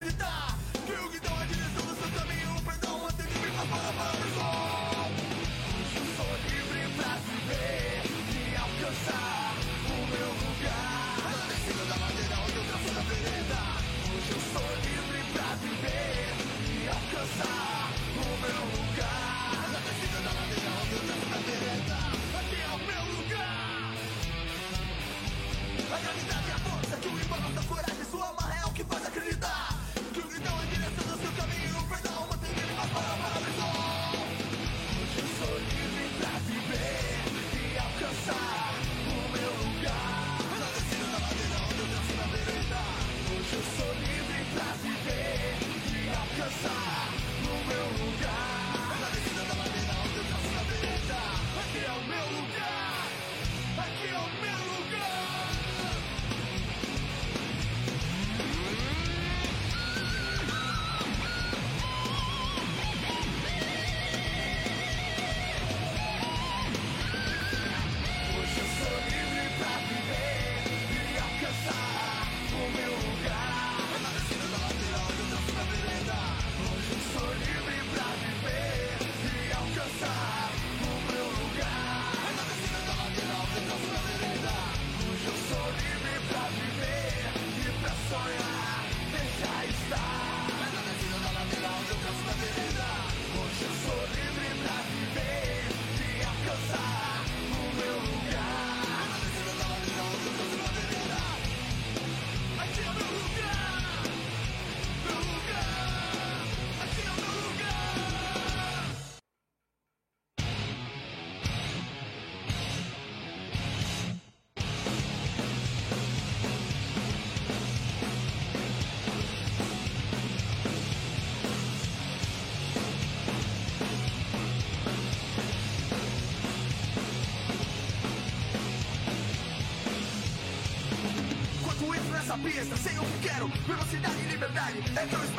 the velocidad y libertad. Esto es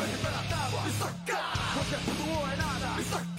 venir per la tavola nada. Mi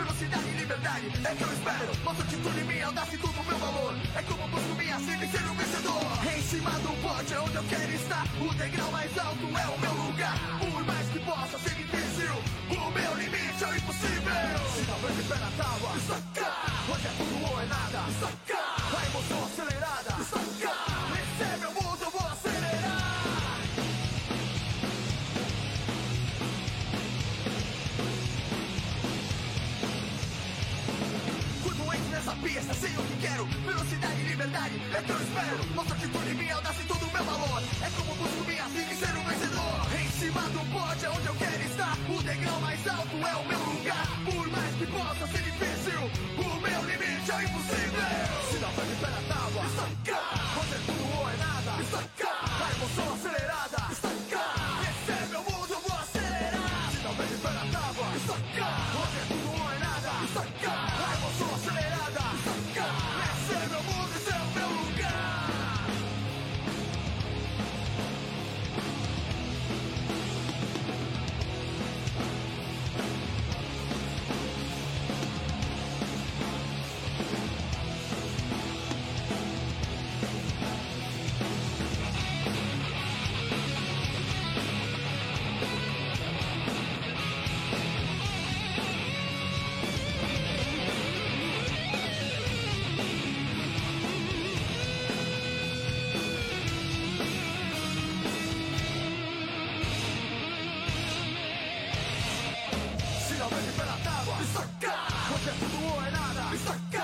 que quero Velocidade e liberdade, me libertad. Y saca, porque tú no hay nada. Y saca.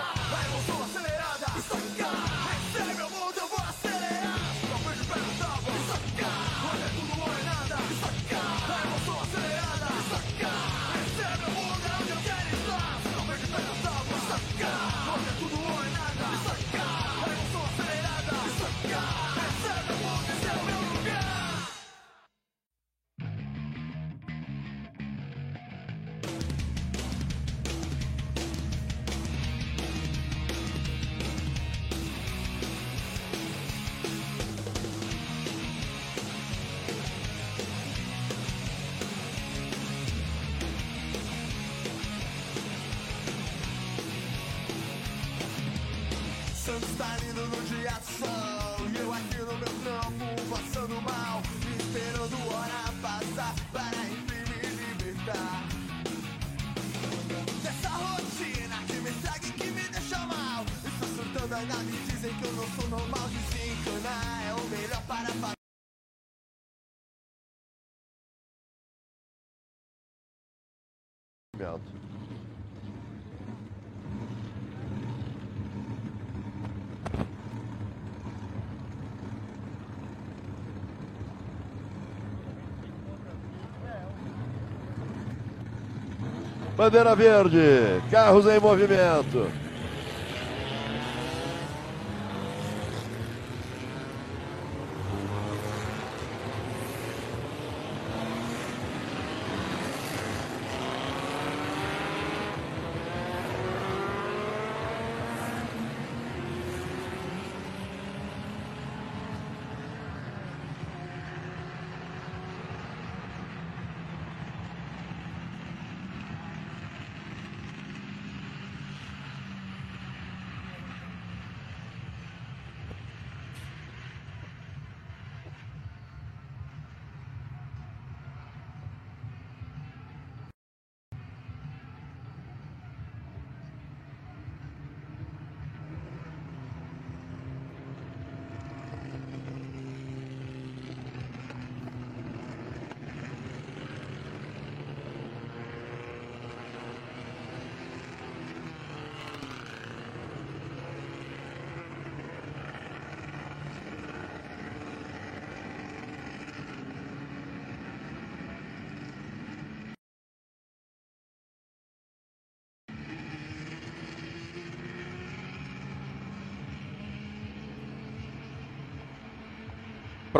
Bandeira verde, carros em movimento.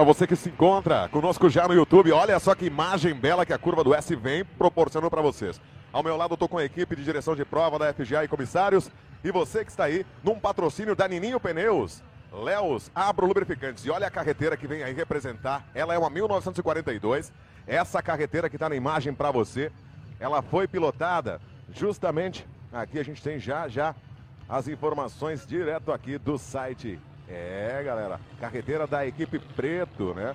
Você que se encontra conosco já no YouTube, olha só que imagem bela que a curva do S vem proporcionando para vocês. Ao meu lado estou com a equipe de direção de prova da FGA e comissários. E você que está aí num patrocínio da Nininho Pneus, Leos Abro Lubrificantes. E olha a carreteira que vem aí representar. Ela é uma 1942. Essa carreteira que está na imagem para você, ela foi pilotada justamente. Aqui a gente tem já já as informações direto aqui do site é, galera, carreteira da equipe Preto, né?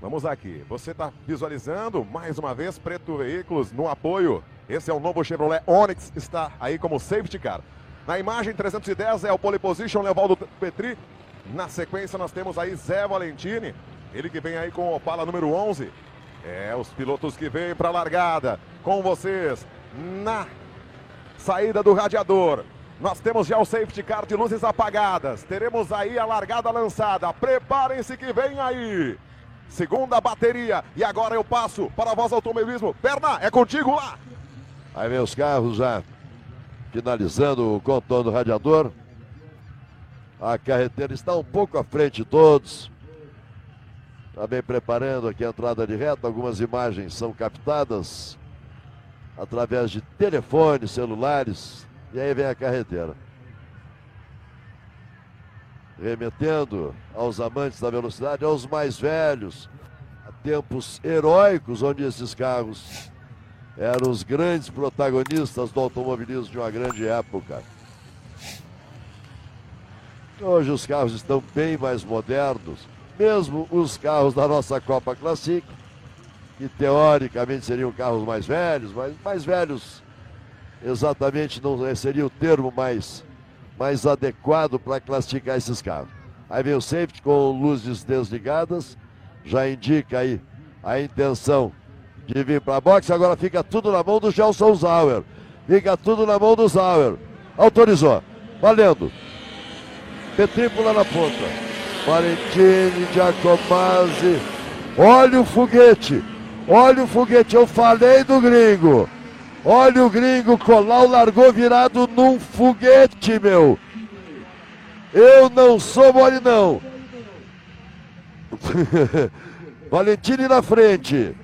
Vamos aqui. Você está visualizando mais uma vez Preto Veículos no apoio. Esse é o novo Chevrolet Onix, está aí como safety car. Na imagem 310 é o pole position Levaldo Petri. Na sequência nós temos aí Zé Valentini, ele que vem aí com o Opala número 11. É, os pilotos que vêm para a largada com vocês na saída do radiador. Nós temos já o safety car de luzes apagadas. Teremos aí a largada lançada. Preparem-se que vem aí. Segunda bateria. E agora eu passo para a Voz Automobilismo. Perna, é contigo lá. Aí vem os carros já finalizando o contorno do radiador. A carreteira está um pouco à frente de todos. Também preparando aqui a entrada de reta. Algumas imagens são captadas através de telefones, celulares. E aí vem a carreteira. Remetendo aos amantes da velocidade, aos mais velhos, a tempos heróicos onde esses carros eram os grandes protagonistas do automobilismo de uma grande época. Hoje os carros estão bem mais modernos, mesmo os carros da nossa Copa Classic, que teoricamente seriam carros mais velhos, mas mais velhos exatamente não seria o termo mais, mais adequado para classificar esses carros. Aí vem o safety com luzes desligadas, já indica aí a intenção de vir para a boxe. Agora fica tudo na mão do Gelson Zauer. Fica tudo na mão do Zauer. Autorizou. Valendo. Petrícula na ponta. Valentini, Giacomazzi. Olha o foguete. Olha o foguete. Eu falei do gringo. Olha o gringo, Colau largou virado num foguete, meu. Eu não sou mole, não. Valentini na frente.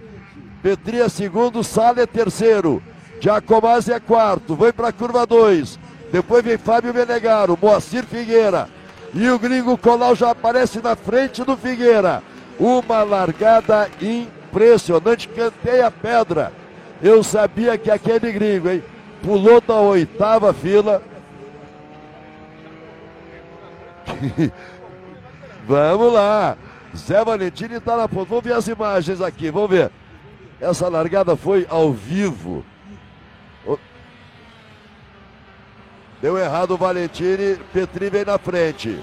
Petri é segundo, Sala é terceiro. Giacomazzi é quarto. Vai para a curva 2. Depois vem Fábio Menegaro, Moacir Figueira. E o gringo Colau já aparece na frente do Figueira. Uma largada impressionante. Cantei a pedra. Eu sabia que aquele gringo, hein? Pulou da oitava fila. Vamos lá. Zé Valentini está na ponta. Vamos ver as imagens aqui, vamos ver. Essa largada foi ao vivo. Deu errado o Valentini, Petri vem na frente.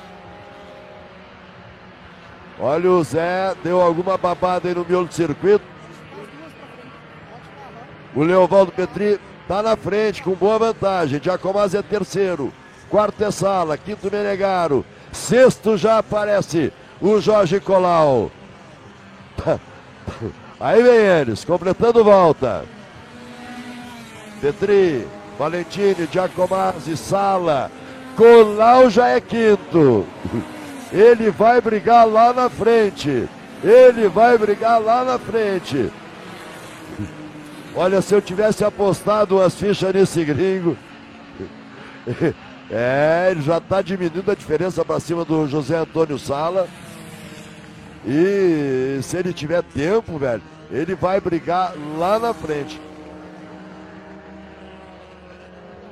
Olha o Zé, deu alguma babada aí no miolo do circuito. O Leovaldo Petri está na frente com boa vantagem. Giacomazzi é terceiro. Quarto é Sala, quinto Menegaro. Sexto já aparece o Jorge Colau. Aí vem eles, completando volta. Petri, Valentini, Giacomazzi, Sala. Colau já é quinto. Ele vai brigar lá na frente. Ele vai brigar lá na frente. Olha, se eu tivesse apostado umas fichas nesse gringo. É, ele já está diminuindo a diferença para cima do José Antônio Sala. E se ele tiver tempo, velho, ele vai brigar lá na frente.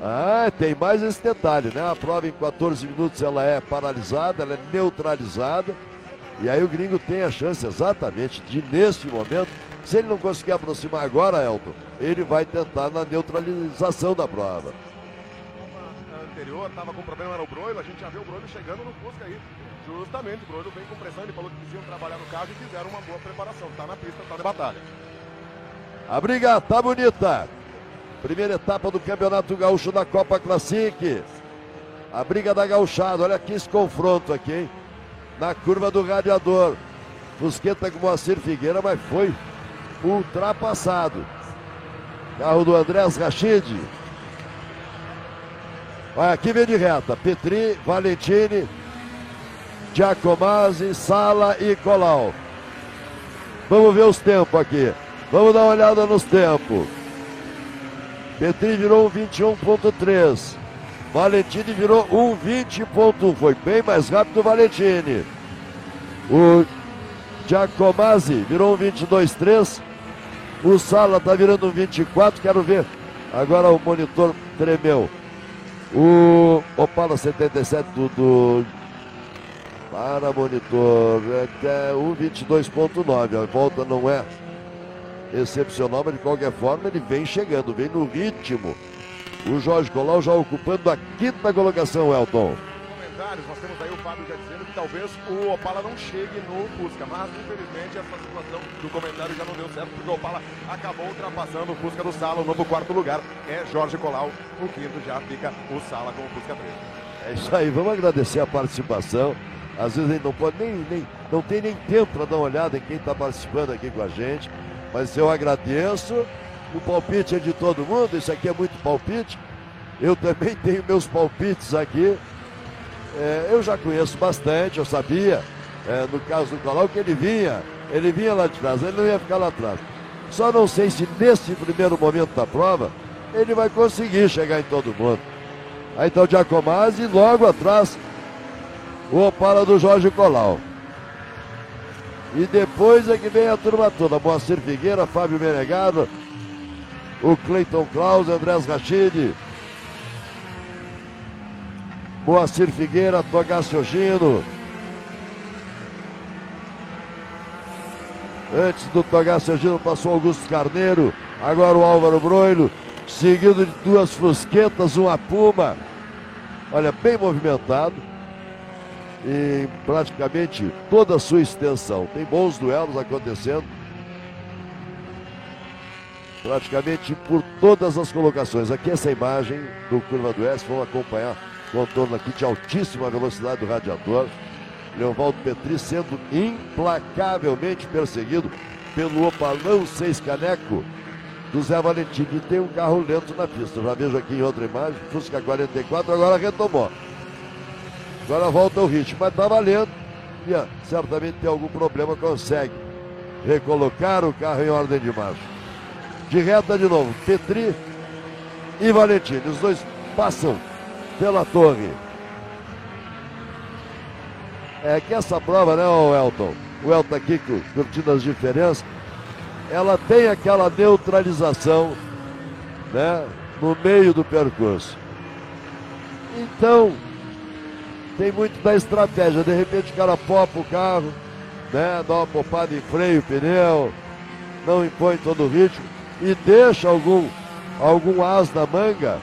Ah, tem mais esse detalhe, né? A prova em 14 minutos ela é paralisada, ela é neutralizada. E aí o gringo tem a chance exatamente de, neste momento, se ele não conseguir aproximar agora, Elton, ele vai tentar na neutralização da prova. Anterior, estava com problema no Broilo, a gente já viu o Broilo chegando no Fusca aí. Justamente, o Broilo vem com pressão, ele falou que quisiam trabalhar no carro e fizeram uma boa preparação. Tá na pista, tá de batalha. A briga tá bonita. Primeira etapa do Campeonato Gaúcho da Copa Classic. A briga da gauchada, olha aqui esse confronto aqui, hein? Na curva do radiador. Fusqueta com Moacir Figueira, mas foi ultrapassado. Carro do Andrés Rachid. Olha, aqui vem de reta. Petri, Valentini, Giacomazzi, Sala e Colau. Vamos ver os tempos aqui. Vamos dar uma olhada nos tempos. Petri virou um 21.3. Valentini virou um 20.1. Foi bem mais rápido o Valentini. O Giacomazzi virou um 22.3. O Sala tá virando um 24. Quero ver. Agora o monitor tremeu. O Opala 77 do, do para monitor até o 22.9. A volta não é excepcional, mas de qualquer forma ele vem chegando, vem no ritmo. O Jorge Colau já ocupando a quinta colocação, Elton. Comentários, nós temos aí o Fábio já dizendo que talvez o Opala não chegue no Fusca, mas infelizmente essa situação do comentário já não deu certo, porque o Opala acabou ultrapassando o Fusca do Sala, o novo quarto lugar é Jorge Colau, o quinto já fica o Sala com o Fusca 3. É isso aí, vamos agradecer a participação. Às vezes a gente não pode nem, nem não tem nem tempo para dar uma olhada em quem está participando aqui com a gente. Mas eu agradeço. O palpite é de todo mundo, isso aqui é muito palpite. Eu também tenho meus palpites aqui. É, eu já conheço bastante, eu sabia, é, no caso do Colau, que ele vinha, ele vinha lá de trás, ele não ia ficar lá atrás. Só não sei se nesse primeiro momento da prova ele vai conseguir chegar em todo mundo. Aí então Giacomazzi logo atrás o Opala do Jorge Colau. E depois é que vem a turma toda. Moacir Figueira, Fábio Menegado, o Cleiton Klaus, Andrés Rachid, Moacir Figueira, Togácio Gino. Antes do Togácio Gino passou Augusto Carneiro, agora o Álvaro Broilo, seguido de duas fusquetas, uma puma. Olha, bem movimentado em praticamente toda a sua extensão. Tem bons duelos acontecendo. Praticamente por todas as colocações. Aqui essa imagem do Curva do S, vamos acompanhar contorno aqui de altíssima velocidade do radiador. Leovaldo Petri sendo implacavelmente perseguido pelo Opalão 6 Caneco do Zé Valentim, que tem um carro lento na pista. Já vejo aqui em outra imagem, Fusca 44, agora retomou. Agora volta o ritmo, mas tá valendo. E ah, certamente tem algum problema, consegue recolocar o carro em ordem de marcha. De reta de novo, Petri e Valentini. Os dois passam pela torre. É que essa prova, né, o Elton? O Elton aqui curtindo as diferenças. Ela tem aquela neutralização, né, no meio do percurso. Então, tem muito da estratégia. De repente o cara popa o carro, né? Dá uma popada em freio, pneu, não impõe todo o ritmo e deixa algum, algum as na manga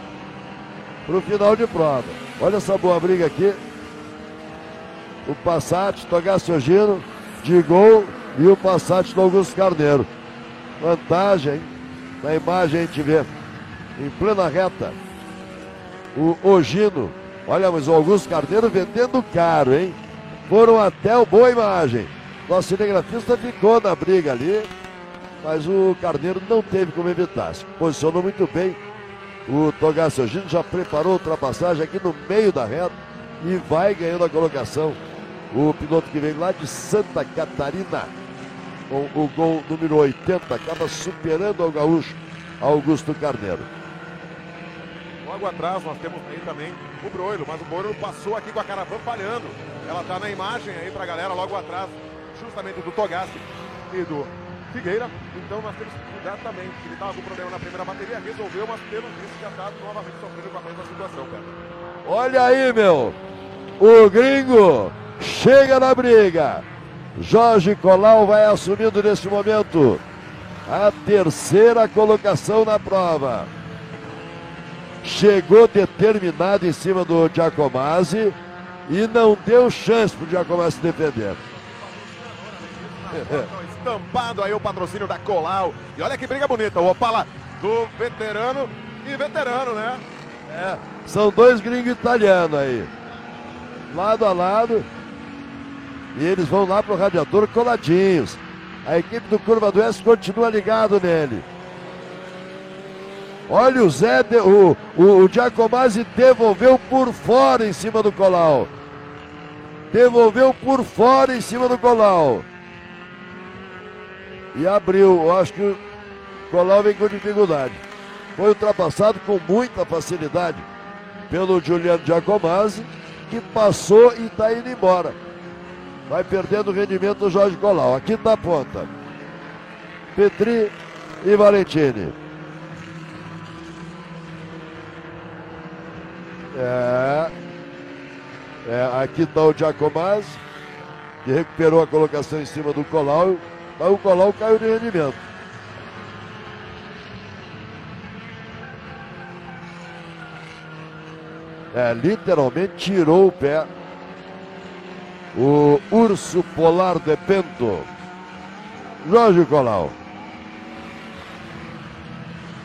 para o final de prova. Olha essa boa briga aqui. O Passat, Togacio Gino, de gol e o Passat do Augusto Carneiro. Vantagem? Na imagem a gente vê, em plena reta, o Ogino. Olha, mas o Augusto Carneiro vendendo caro, hein? Foram até o boa imagem. Nosso cinegrafista ficou na briga ali, mas o Carneiro não teve como evitar. Se posicionou muito bem. O Togacio Gino já preparou a ultrapassagem aqui no meio da reta e vai ganhando a colocação. O piloto que vem lá de Santa Catarina, com o gol número 80, acaba superando o gaúcho Augusto Carneiro. Logo atrás nós temos aí também o Broilo, mas o Broilo passou aqui com a caravana falhando. Ela tá na imagem aí pra galera logo atrás, justamente do Togassi e do Figueira. Então nós temos que cuidar também. Ele estava com problema na primeira bateria, resolveu, mas pelo visto já está novamente sofrendo com a mesma situação, cara. Olha aí, meu. O gringo chega na briga. Jorge Colau vai assumindo neste momento a terceira colocação na prova. Chegou determinado em cima do Giacomazzi e não deu chance para o Giacomazzi se defender. Estampado aí o patrocínio da Colau. E olha que briga bonita, o Opala do veterano e veterano, né? É, são dois gringos italianos aí. Lado a lado. E eles vão lá pro radiador coladinhos. A equipe do Curva do S continua ligado nele. Olha o Zé, de, o, o, o Giacomazzi devolveu por fora em cima do Colau. Devolveu por fora em cima do Colau. E abriu. Eu acho que o Colau vem com dificuldade. Foi ultrapassado com muita facilidade pelo Juliano Giacomazzi, que passou e está indo embora. Vai perdendo o rendimento o Jorge Colau. Aqui está a ponta. Petri e Valentini. É. é aqui está o Giacomazzi, que recuperou a colocação em cima do Colau. Mas o Colau caiu de rendimento. É, literalmente tirou o pé. O urso polar de Pento. Jorge Colau.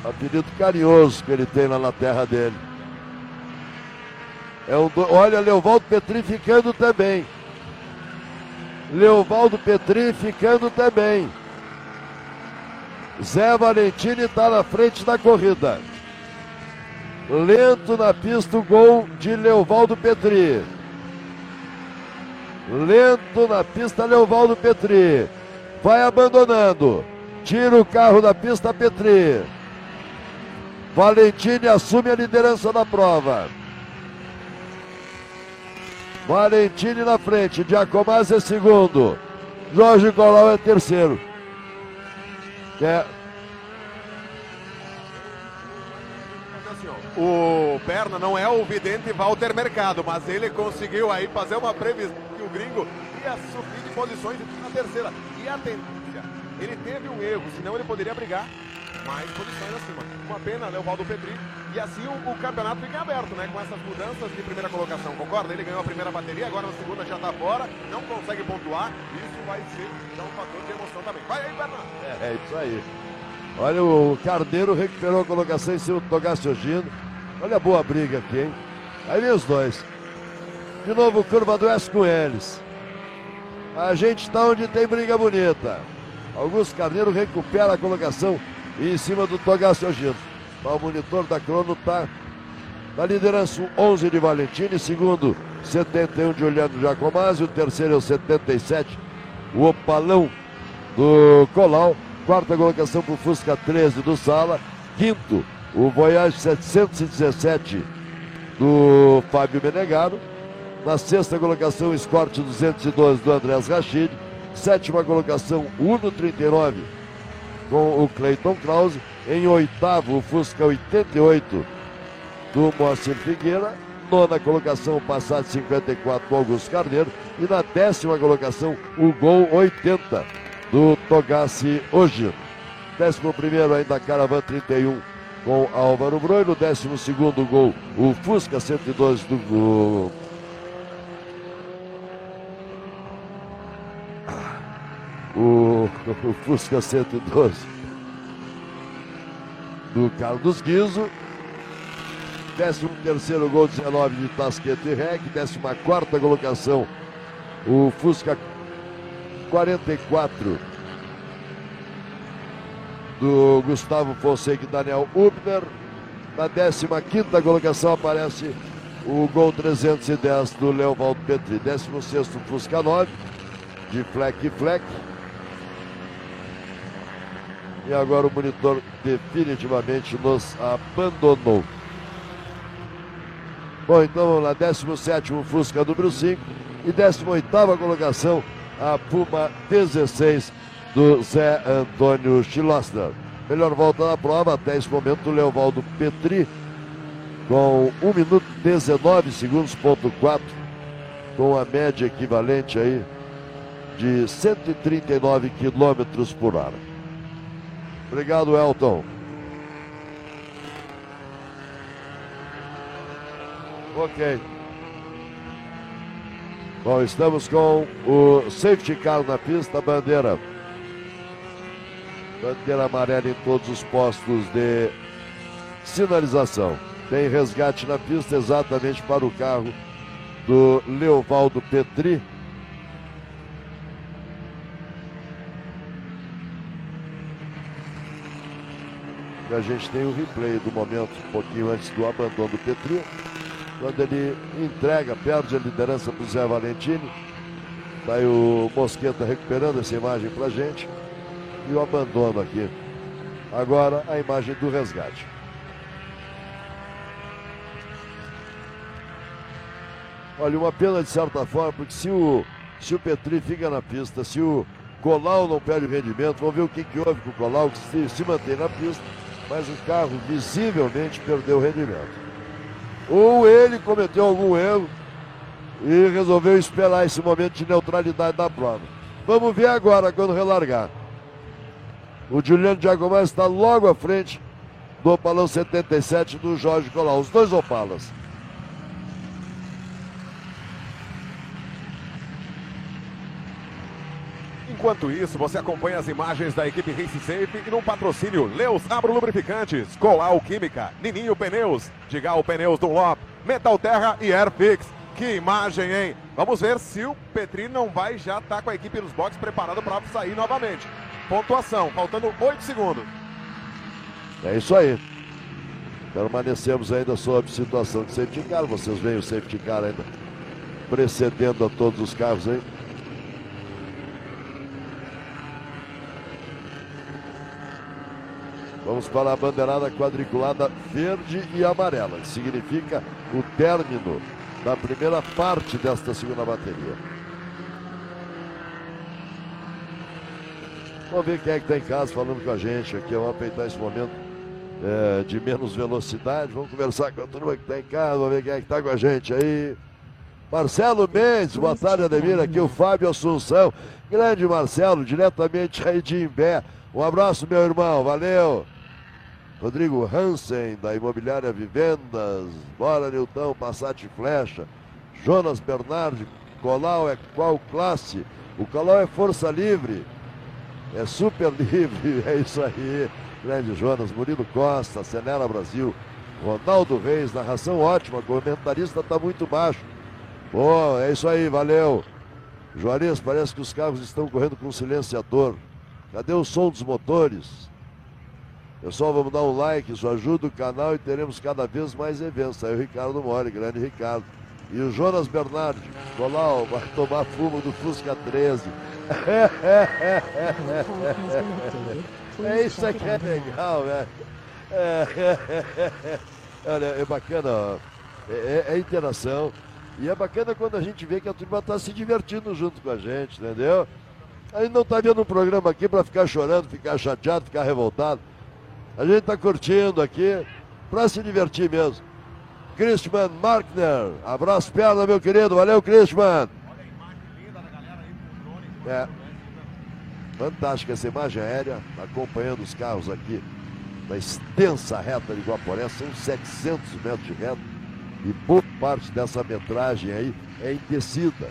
Apelido carinhoso que ele tem lá na terra dele. É um do... Olha, Leovaldo Petri ficando também. Leovaldo Petri ficando também. Zé Valentini está na frente da corrida. Lento na pista o gol de Leovaldo Petri. Lento na pista Leovaldo Petri. Vai abandonando. Tira o carro da pista Petri. Valentini assume a liderança da prova. Valentini na frente. Giacomazzi é segundo. Jorge Colau é terceiro. É, O Perna não é o vidente Walter Mercado, mas ele conseguiu aí fazer uma previsão que o gringo ia subir de posições na terceira. E a tendência, ele teve um erro, senão ele poderia brigar mais posições acima. Uma pena, né, o Valdo Petri. E assim o, o, campeonato fica aberto, né? Com essas mudanças de primeira colocação, concorda? Ele ganhou a primeira bateria, agora na segunda já tá fora, não consegue pontuar. Isso vai ser um fator de emoção também. Vai aí, Bernardo. É, é isso aí. Olha, o Carneiro recuperou a colocação em cima do Togacio Gino. Olha a boa briga aqui, hein? Aí vem os dois. De novo, curva do S com eles. A gente está onde tem briga bonita. Augusto Carneiro recupera a colocação em cima do Togacio Gino. O monitor da crono está na liderança 11 de Valentini, segundo 71 de Juliano Jacomazzi, o terceiro é o 77, o Opalão do Colau, quarta colocação para o Fusca 13 do Sala, quinto o Voyage 717 do Fábio Menegaro. Na sexta colocação, o Escort 212 do Andrés Rachid. Sétima colocação, Uno 39 com o Cleiton Krause. Em oitavo, o Fusca 88 do Moacir Figueira. nona colocação, Passat 54 do Augusto Carneiro. E na décima colocação, o Gol 80 do Togassi hoje. Décimo primeiro ainda Caravan 31 com Álvaro Broi. No décimo segundo gol, o Fusca 112 do gol. O, o Fusca 112 do Carlos Guizo. 13 terceiro gol, 19 de Tasqueto e Rec. 14 quarta colocação, o Fusca 44 do Gustavo Fonseca e Daniel Ubner. Na 15 quinta colocação aparece o gol 310 do Leovaldo Petri. 16 Fusca 9 de Fleck Fleck. E agora o monitor definitivamente nos abandonou. Bom, então vamos lá, 17 Fusca número 5 e 18 colocação, a Puma 16 do Zé Antônio Schlossner. Melhor volta da prova até esse momento, Leovaldo Petri, com 1 minuto 19 segundos, ponto 4, com a média equivalente aí de 139 quilômetros por hora. Obrigado, Elton. Ok. Bom, estamos com o safety car na pista, bandeira. Bandeira amarela em todos os postos de sinalização. Tem resgate na pista exatamente para o carro do Leovaldo Petri. A gente tem o replay do momento, um pouquinho antes do abandono do Petri quando ele entrega, perde a liderança para o Zé Valentini. Está aí o Mosqueta recuperando essa imagem para a gente. E o abandono aqui. Agora a imagem do resgate. Olha, uma pena de certa forma, porque se o, se o Petri fica na pista, se o Colau não perde o rendimento, vamos ver o que, que houve com o Colau, que se, se mantém na pista, mas o carro visivelmente perdeu o rendimento ou ele cometeu algum erro e resolveu esperar esse momento de neutralidade da prova. Vamos ver agora quando relargar. O Juliano Giacomar está logo à frente do Opalão 77 do Jorge Colau, os dois Opalas. Enquanto isso, você acompanha as imagens da equipe Race Safe e num patrocínio Leus Abro Lubrificantes, Colau Química, Nininho Pneus, Digal Pneus Dunlop, Metal Terra e Airfix. Que imagem, hein? Vamos ver se o Petri não vai já estar tá com a equipe nos boxes preparado para sair novamente. Pontuação, faltando 8 segundos. É isso aí. Permanecemos ainda sob situação de safety car. Vocês veem o safety car ainda precedendo a todos os carros aí. Vamos para a bandeirada quadriculada verde e amarela, que significa o término da primeira parte desta segunda bateria. Vamos ver quem é que está em casa falando com a gente aqui. Vamos aproveitar esse momento é, de menos velocidade. Vamos conversar com a turma que está em casa. Vamos ver quem é que está com a gente aí. Marcelo Mendes, boa tarde, Ademir. Aqui o Fábio Assunção. Grande Marcelo, diretamente aí de Imbé. Um abraço, meu irmão. Valeu. Rodrigo Hansen, da Imobiliária Vivendas. Bora, Nilton, Passat Flecha. Jonas Bernardi, Colau é qual classe? O Colau é força livre. É super livre, é isso aí. Grande Jonas, Murilo Costa, Senera Brasil. Ronaldo Reis, narração ótima, comentarista está muito baixo. Bom, é isso aí, valeu. Juarez, parece que os carros estão correndo com silenciador. Cadê o som dos motores? Pessoal, vamos dar um like, isso ajuda o canal e teremos cada vez mais eventos. Aí o Ricardo Mori, grande Ricardo. E o Jonas Bernardi, Colau, vai tomar fumo do Fusca 13. é isso aqui é legal, né? É, Olha, é bacana, ó. É, é, interação. E é bacana quando a gente vê que a turma está se divertindo junto com a gente, entendeu? A gente não está vendo um programa aqui para ficar chorando, ficar chateado, ficar revoltado. A gente está curtindo aqui para se divertir mesmo. Christian Markner. Abraço perna, meu querido. Valeu, Christian. É. Fantástica essa imagem aérea, acompanhando os carros aqui na extensa reta de Guaporé. São 700 metros de reta e boa parte dessa metragem aí é em descida.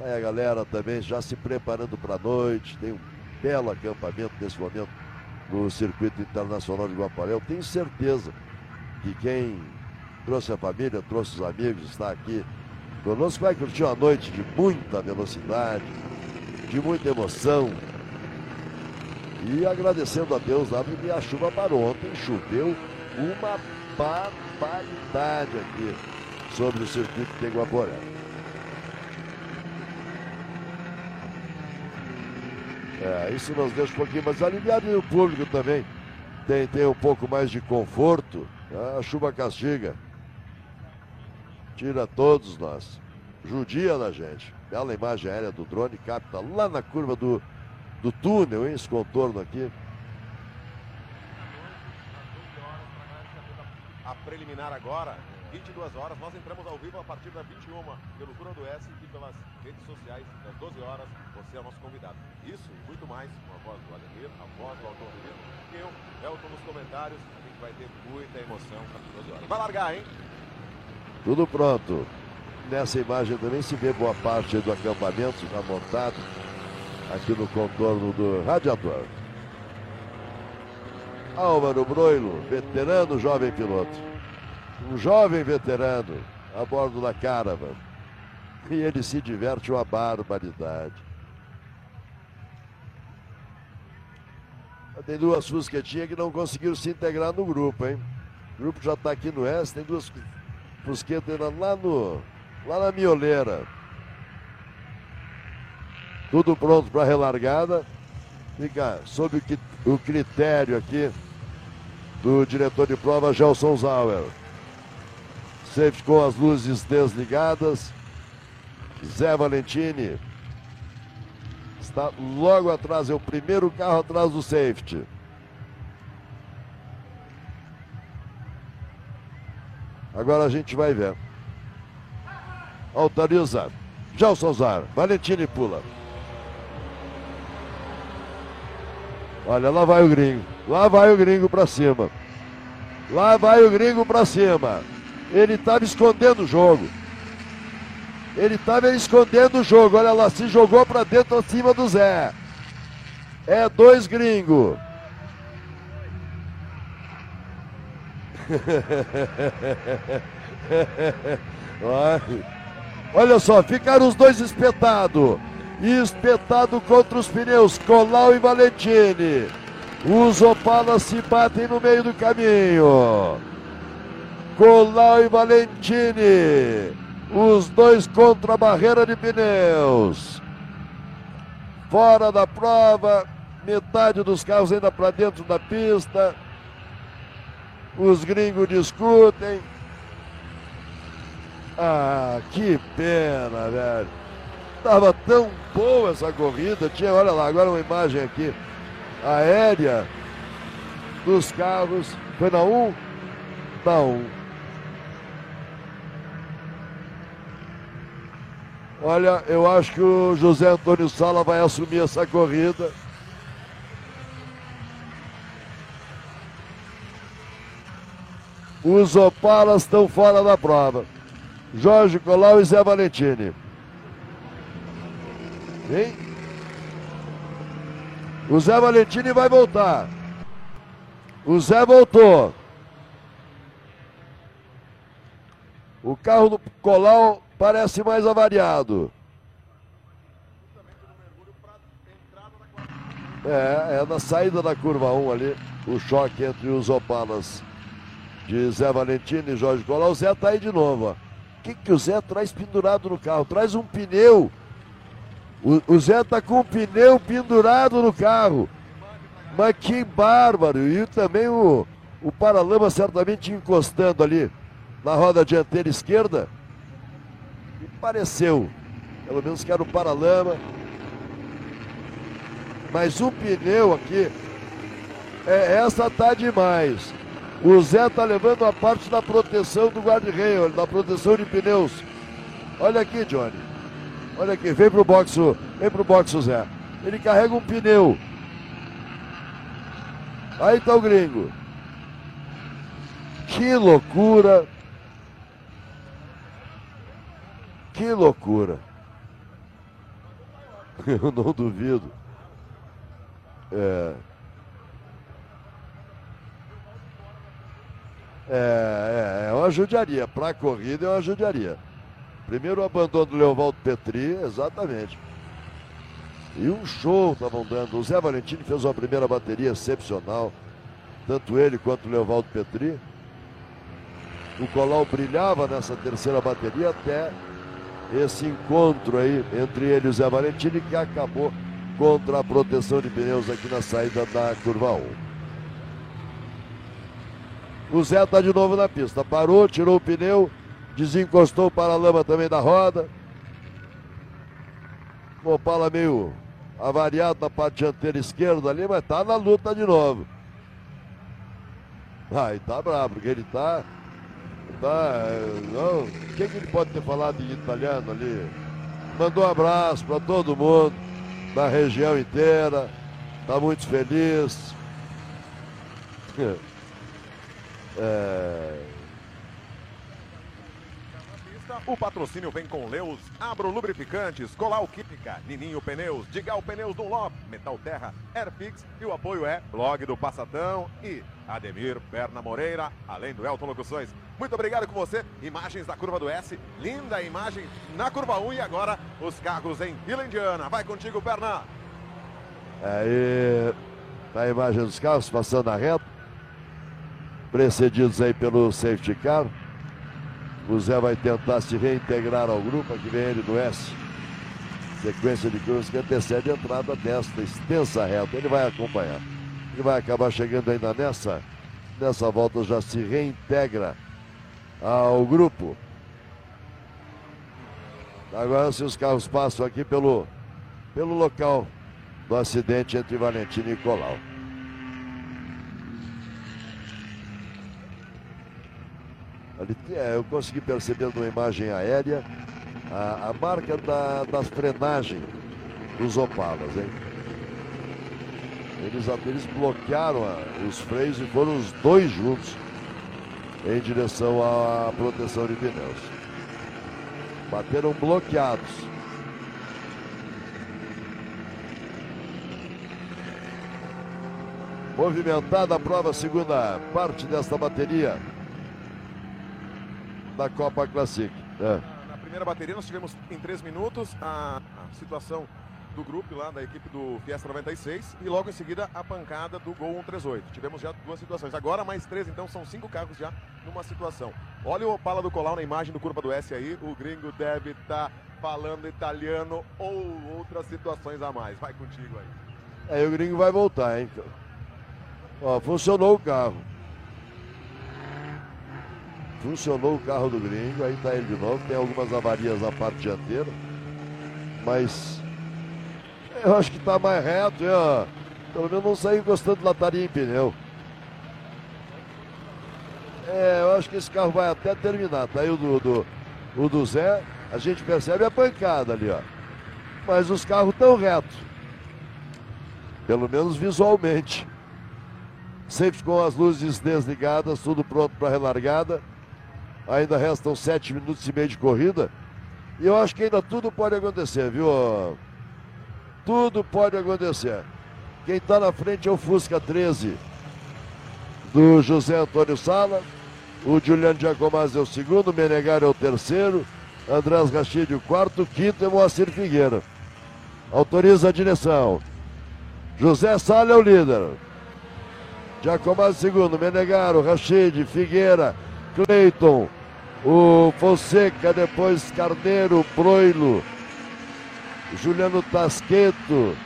Aí a galera também já se preparando para a noite. Tem um belo acampamento nesse momento no Circuito Internacional de Guaporé. Eu tenho certeza que quem trouxe a família, trouxe os amigos, está aqui conosco, vai curtir uma noite de muita velocidade, de muita emoção. E agradecendo a Deus lá, porque a chuva parou. Ontem choveu uma barbaridade aqui sobre o circuito de Guaporé. É, isso nos deixa um pouquinho mais aliviado e o público também tem, tem um pouco mais de conforto. Né? A chuva castiga. Tira todos nós. Judia da gente. Bela imagem aérea do drone, capta lá na curva do, do túnel, hein? esse contorno aqui. A preliminar agora, 22 horas. Nós entramos ao vivo a partir das 21 pelo Cura do S e pelas redes sociais. Das 12 horas, você é o nosso convidado. Isso e muito mais com a voz do Ademir, a voz do automobilismo. E eu, Elton, nos comentários. A gente vai ter muita emoção às 12 horas. Vai largar, hein? Tudo pronto. Nessa imagem também se vê boa parte do acampamento já montado aqui no contorno do radiador. Álvaro Broilo, veterano jovem piloto. Um jovem veterano a bordo da Caravan. E ele se diverte uma barbaridade. Tem duas fusquetinhas que não conseguiram se integrar no grupo, hein? O grupo já está aqui no S, tem duas fusquetas lá no. lá na mioleira. Tudo pronto para relargada. Fica sob o critério aqui do diretor de prova, Gelson Zauer. Safety com as luzes desligadas. Zé Valentini está logo atrás, é o primeiro carro atrás do safety. Agora a gente vai ver. Autoriza. Gelson Zar. Valentini pula. Olha, lá vai o gringo. Lá vai o gringo para cima. Lá vai o gringo para cima. Ele estava escondendo o jogo. Ele estava escondendo o jogo. Olha lá, se jogou para dentro acima do Zé. É dois gringos. Olha só, ficaram os dois espetados. Espetado contra os pneus, Colau e Valentini. Os Opalas se batem no meio do caminho. Colau e Valentini. Os dois contra a barreira de pneus. Fora da prova, metade dos carros ainda para dentro da pista. Os gringos discutem. Ah, que pena, velho. Tava tão boa essa corrida. Tinha, olha lá, agora uma imagem aqui aérea dos carros. Foi na 1? Na 1. Olha, eu acho que o José Antônio Sala vai assumir essa corrida. Os Opalas estão fora da prova. Jorge Colau e Zé Valentini. Hein? O Zé Valentini vai voltar. O Zé voltou. O carro do Colau parece mais avariado. É, é na saída da curva 1 ali, o choque entre os Opalas de Zé Valentino e Jorge Colau. O Zé tá aí de novo, ó. O que, que o Zé traz pendurado no carro? Traz um pneu. O, o Zé tá com um pneu pendurado no carro. Mas que bárbaro! E também o, o paralama certamente encostando ali na roda dianteira esquerda. E pareceu, pelo menos que era o paralama. Mas o pneu aqui, é, essa tá demais. O Zé tá levando a parte da proteção do guarda-reio, da proteção de pneus. Olha aqui, Johnny. Olha aqui, vem pro box, o- vem pro box o Zé. Ele carrega um pneu. Aí tá o gringo. Que loucura. Que loucura. Eu não duvido. É. É, é, é uma judiaria. Para a corrida é uma judiaria. Primeiro o abandono do Leovaldo Petri, exatamente. E um show estavam dando. O Zé Valentini fez uma primeira bateria excepcional. Tanto ele quanto o Leovaldo Petri. O Colau brilhava nessa terceira bateria até esse encontro aí entre ele e o Zé Valentini que acabou contra a proteção de pneus aqui na saída da curva 1. O Zé está de novo na pista. Parou, tirou o pneu, desencostou o paralama também da roda. O Opala meio avariado na parte dianteira esquerda ali, mas tá na luta de novo. Ai, tá bravo, porque ele tá. Tá. Não, o que, que ele pode ter falado em italiano ali? Mandou um abraço para todo mundo, da região inteira. Tá muito feliz. É, O patrocínio vem com Leus, Abro Lubrificantes, Colau Química, Nininho Pneus, Digal Pneus Dunlop, Metal Terra, Airfix e o apoio é Blog do Passatão e Ademir Berna Moreira, além do Elton Locuções. Muito obrigado com você. Imagens da curva do S, linda imagem na curva 1 e agora os carros em Vila Indiana. Vai contigo, Berna. Aí tá a imagem dos carros passando a reta, precedidos aí pelo safety car. O Zé vai tentar se reintegrar ao grupo, aqui vem ele no S. Sequência de curvas que antecede a entrada desta extensa reta. Ele vai acompanhar. Ele vai acabar chegando ainda nessa, nessa volta, já se reintegra ao grupo. Agora se os carros passam aqui pelo, pelo local do acidente entre Valentino e Colau. Ali, é, eu consegui perceber numa imagem aérea a, a marca da, da frenagem dos Opalas, hein? Eles, eles bloquearam a- os freios e foram os dois juntos em direção à proteção de pneus. Bateram bloqueados. Movimentada a prova, segunda parte desta bateria da Copa Classic. É. Na primeira bateria nós tivemos em três minutos a, situação do grupo lá da equipe do Fiesta 96 e logo em seguida a pancada do Gol 138. Tivemos já duas situações. Agora mais três, então são cinco carros já numa situação. Olha o Opala do Colau na imagem do Curva do S aí. O gringo deve estar falando italiano ou outras situações a mais. Vai contigo aí. Aí o gringo vai voltar, hein? Ó, funcionou o carro. Funcionou o carro do gringo, aí tá ele de novo. Tem algumas avarias na parte dianteira. Mas eu acho que tá mais reto, hein, ó. Pelo menos não saiu encostando lataria em pneu. É, eu acho que esse carro vai até terminar. Tá aí o do, do, o do Zé. A gente percebe a pancada ali, ó. Mas os carros tão retos. Pelo menos visualmente. Sempre com as luzes desligadas, tudo pronto para relargada. Ainda restam sete minutos e meio de corrida. E eu acho que ainda tudo pode acontecer, viu? Tudo pode acontecer. Quem está na frente é o Fusca 13 do José Antônio Sala. O Juliano Giacomazzi é o segundo, Menegar é o terceiro, Andrés Rachid o quarto, quinto é Moacir Figueira. Autoriza a direção. José Sala é o líder. Giacomazzi segundo, Menegaro, Rachid, Figueira, Cleiton, o Fonseca, depois Carneiro, Broilo, Juliano Tasqueto.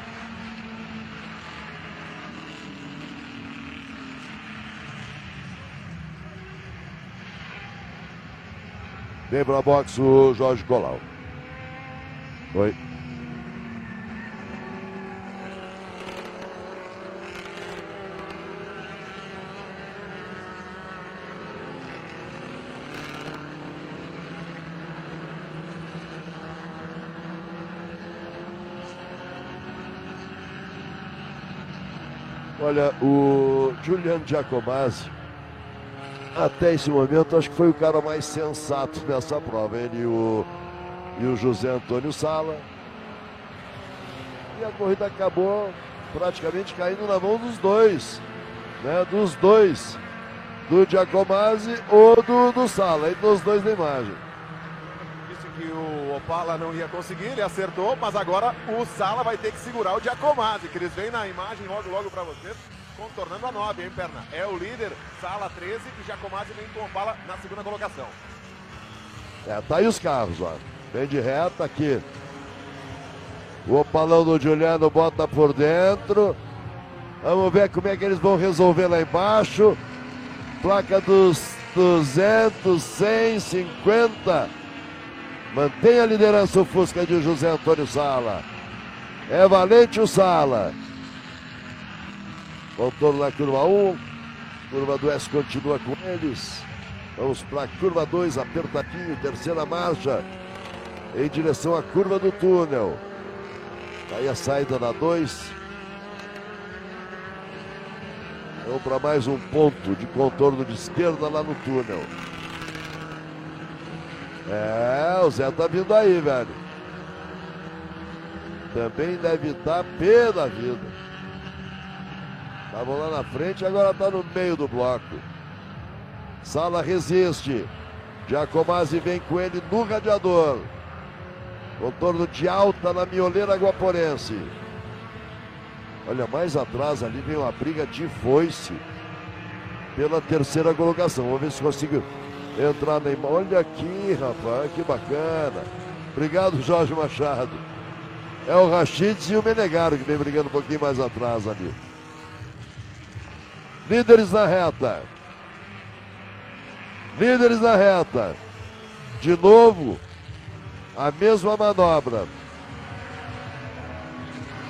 Vem para box o Jorge Colau. Oi. Olha, o Juliano Giacomazzi, até esse momento, acho que foi o cara mais sensato nessa prova. Ele e o, e o José Antônio Sala. E a corrida acabou praticamente caindo na mão dos dois. Né? Dos dois. Do Giacomazzi ou do, do Sala. E dos dois na imagem. Opala não ia conseguir, ele acertou, mas agora o Sala vai ter que segurar o Giacomazzi, que eles vêm na imagem logo, logo para vocês, contornando a 9, hein, Perna? É o líder, Sala 13 e Giacomazzi vem com Opala na segunda colocação. É, tá aí os carros, ó. Vem de reta aqui. O opalão do Juliano bota por dentro. Vamos ver como é que eles vão resolver lá embaixo. Placa dos 200, 100, 50. Mantém a liderança o Fusca de José Antônio Sala. É valente o Sala. Contorno na curva 1. Curva do S continua com eles. Vamos para a curva 2, apertadinho, terceira marcha. Em direção à curva do túnel. Aí a saída da 2. Vamos para mais um ponto de contorno de esquerda lá no túnel. É, o Zé tá vindo aí, velho. Também deve estar pé da vida. Tava lá na frente, agora tá no meio do bloco. Sala resiste. Giacomazzi vem com ele no radiador. Contorno de alta na mioleira guaporense. Olha, mais atrás ali vem uma briga de foice pela terceira colocação. Vamos ver se consigo entrar na imagem. Olha aqui, rapaz, que bacana. Obrigado, Jorge Machado. É o Rachides e o Menegaro que vem brigando um pouquinho mais atrás ali. Líderes na reta. Líderes na reta. De novo, a mesma manobra.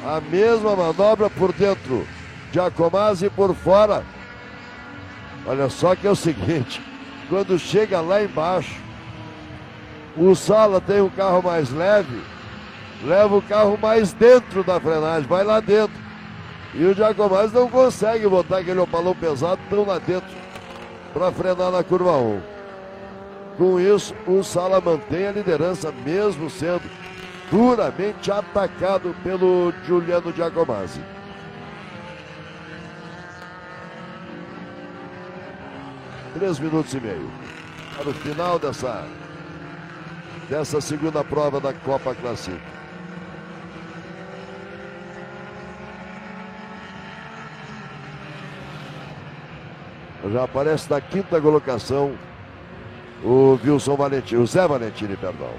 A mesma manobra por dentro. Giacomazzi por fora. Olha só que é o seguinte. Quando chega lá embaixo, o Sala tem um carro mais leve, leva o carro mais dentro da frenagem, vai lá dentro. E o Giacomazzi não consegue botar aquele opalão pesado tão lá dentro para frenar na curva 1. Com isso, o Sala mantém a liderança, mesmo sendo duramente atacado pelo Giuliano Giacomazzi. Três minutos e meio para o final dessa, dessa segunda prova da Copa Classic. Já aparece na quinta colocação o Wilson Valentini, o Zé Valentini, perdão.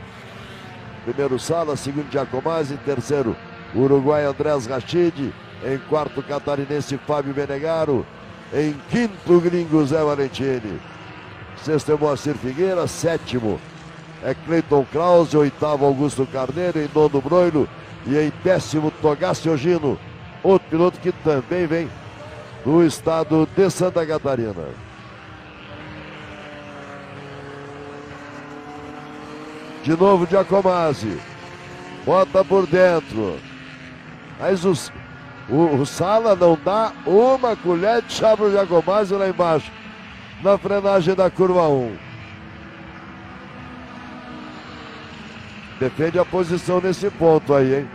Primeiro Sala, segundo Giacomazzi, terceiro Uruguai Andrés Rachid, em quarto catarinense Fábio Benegaro, em quinto gringo Zé Valentini. Sexto é Moacir Figueira, sétimo é Cleiton Krause, oitavo Augusto Carneiro, em nono Broilo e em décimo Togacio Gino, outro piloto que também vem do estado de Santa Catarina. De novo Giacomazzi. Bota por dentro. Mas os, o, o Sala não dá uma colher de chá para o Giacomazzi lá embaixo. Na frenagem da curva 1. Defende a posição nesse ponto aí, hein?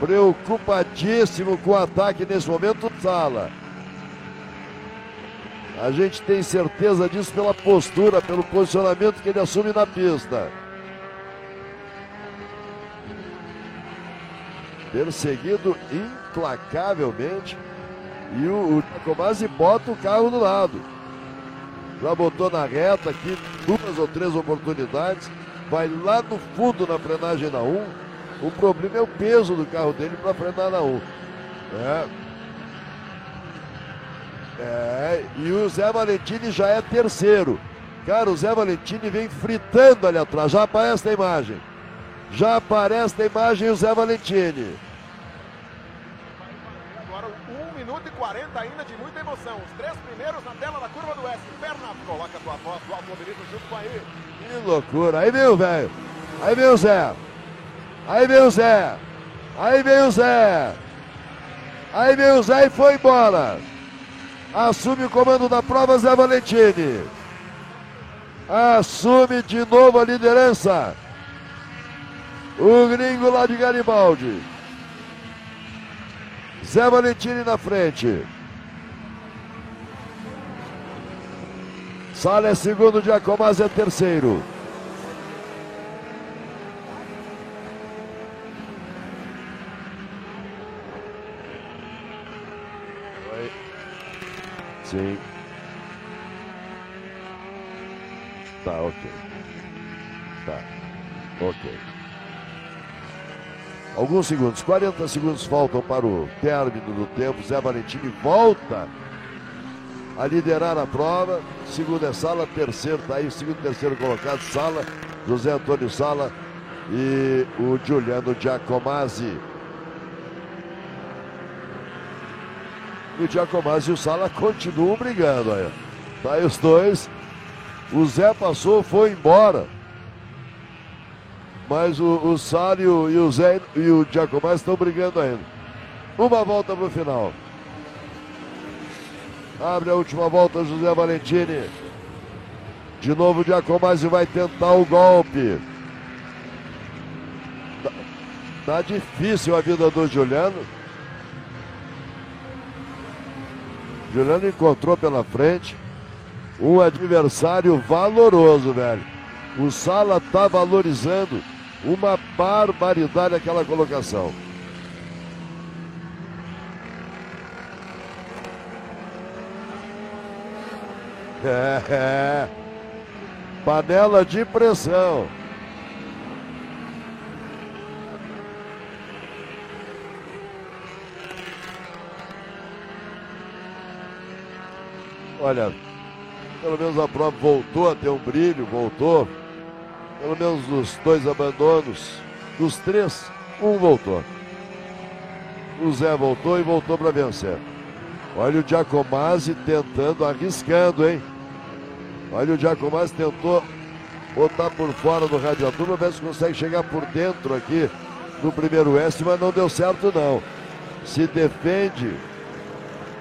Preocupadíssimo com o ataque nesse momento, Sala. A gente tem certeza disso pela postura, pelo posicionamento que ele assume na pista. Perseguido implacavelmente. E o, o Giacomazzi bota o carro do lado. Já botou na reta aqui duas ou três oportunidades. Vai lá no fundo na frenagem na 1. O problema é o peso do carro dele para frenar na 1. É, é, e o Zé Valentini já é terceiro. Cara, o Zé Valentini vem fritando ali atrás. Já aparece na imagem. Já aparece na imagem o Zé Valentini. Agora 1 minuto e 40 ainda de muita emoção. Os três primeiros na tela da curva do S. Perna, coloca tua voz do automobilismo junto com aí. Que loucura. Aí vem o velho. Aí vem o Zé. Aí vem o Zé. Aí vem o Zé. Aí vem o Zé e foi embora. Assume o comando da prova Zé Valentini. Assume de novo a liderança. O gringo lá de Garibaldi. Zé Valentini na frente. Sala é segundo, Giacomazzi é terceiro. Oi. Sim. Tá, ok. Tá, ok. Alguns segundos, 40 segundos faltam para o término do tempo. Zé Valentini volta a liderar a prova. Segundo é Sala, terceiro está aí, segundo terceiro colocado, Sala, José Antônio Sala e o Giuliano Giacomazzi. E o Giacomazzi e o Sala continuam brigando aí. Tá aí os dois. O Zé passou, foi embora. Mas o, o Sala e o, Zé e o Giacomazzi estão brigando ainda. Uma volta para o final. Abre a última volta, José Valentini. De novo, o Giacomazzi vai tentar o golpe. Tá, tá difícil a vida do Juliano. Juliano encontrou pela frente um adversário valoroso, velho. O Sala tá valorizando uma barbaridade aquela colocação. É, é. Panela de pressão. Olha, pelo menos a prova voltou a ter um brilho, voltou. Pelo menos dos dois abandonos, dos três, um voltou. O Zé voltou e voltou para vencer. Olha o Giacomazzi tentando, arriscando, hein? Olha o Giacomazzi tentou botar por fora do radiador, para ver se consegue chegar por dentro aqui no primeiro S, mas não deu certo não. Se defende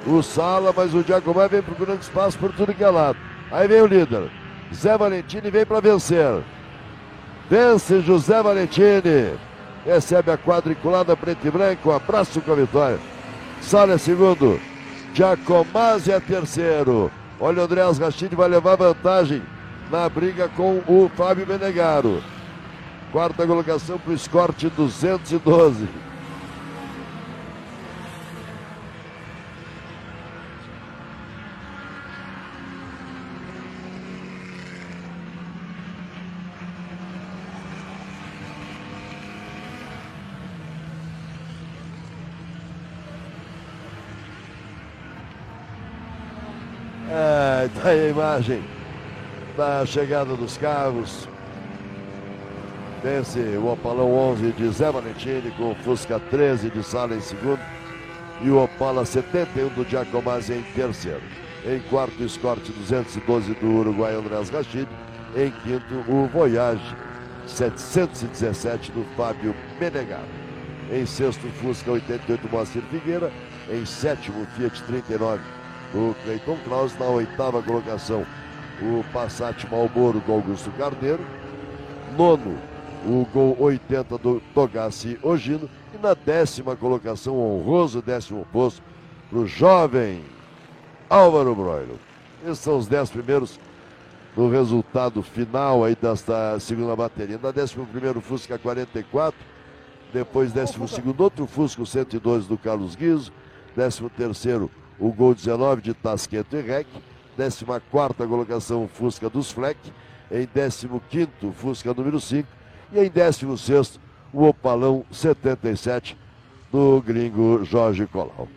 o Sala, mas o Giacomazzi vem procurando espaço por tudo que é lado. Aí vem o líder, Zé Valentini vem para vencer. Vence José Valentini. Recebe a quadriculada preto e branco. Abraço com a vitória. Sala é segundo. Giacomazzi é terceiro. Olha, o Andréas Rachid vai levar vantagem na briga com o Fábio Menegaro. Quarta colocação para o Escorte 212. Tá aí a imagem da chegada dos carros. Vence o Opalão 11 de Zé Valentini com o Fusca 13 de Sala em segundo e o Opala 71 do Giacomazzi em terceiro. Em quarto, Escort 212 do Uruguai Andrés Rachid. Em quinto, o Voyage 717 do Fábio Menegaro. Em sexto, Fusca 88 Moacir Figueira. Em sétimo, Fiat 39 o Cleiton Klaus na oitava colocação. O Passat Malboro do Augusto Carneiro. Nono, o gol 80 do Togassi Ogino. E na décima colocação, honroso décimo posto para o jovem Álvaro Broilo. Esses são os dez primeiros no resultado final aí desta segunda bateria. Na décimo primeiro, Fusca 44. Depois, décimo segundo, outro Fusca 112 do Carlos Guizo. Décimo terceiro, o gol 19 de Tasqueto e Rec. 14 colocação, Fusca dos Fleck. Em 15, Fusca número 5. E em 16, o Opalão 77 do gringo Jorge Colau.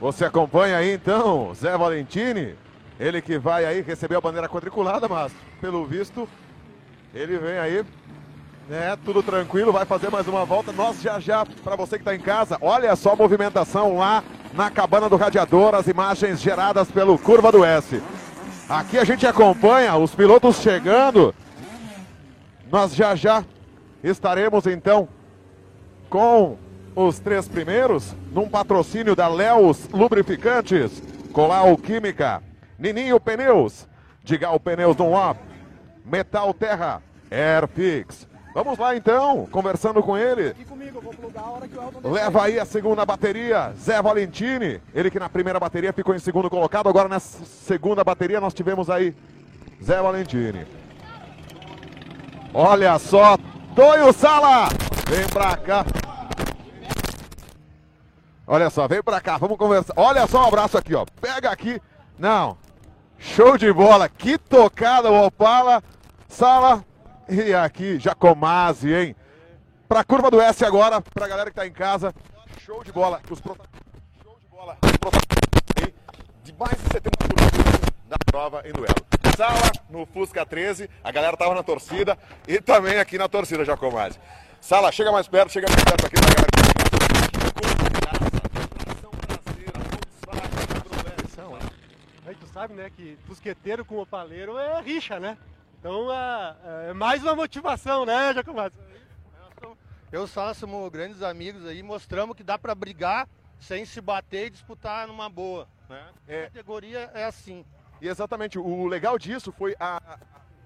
Você acompanha aí então, Zé Valentini, ele que vai aí receber a bandeira quadriculada, mas pelo visto ele vem aí É, tudo tranquilo, vai fazer mais uma volta. Nós já já, para você que está em casa, olha só a movimentação lá na cabana do radiador, as imagens geradas pelo Curva do S. Aqui a gente acompanha os pilotos chegando. Nós já já estaremos então com os três primeiros num patrocínio da Leos Lubrificantes, Colau Química, Nininho Pneus, Digal Pneus Dunlop, Metal Terra, Airfix, Vamos lá então, conversando com ele. Leva aí a segunda bateria, Zé Valentini. Ele que na primeira bateria ficou em segundo colocado. Agora nessa segunda bateria nós tivemos aí Zé Valentini. Olha só, Tonho Sala. Vem pra cá. Olha só, vem pra cá, vamos conversar. Olha só um abraço aqui, ó. Pega aqui. Não. Show de bola. Que tocada o Opala. Sala, e aqui, Jacomazzi, hein? Pra curva do S agora, pra galera que tá em casa. Show de bola. Os Show de bola. De mais de 70% da prova em duelo. Sala no Fusca 13, a galera tava na torcida e também aqui na torcida, Jacomazzi. Sala, chega mais perto, chega mais perto aqui da galera que Aí tu sabe, né, que fusqueteiro com opaleiro é rixa, né? Então é, é mais uma motivação, né, Jacomato? Eu e o Sala somos grandes amigos aí, mostramos que dá para brigar sem se bater e disputar numa boa. Né? É. A categoria é assim. E exatamente, o legal disso foi a,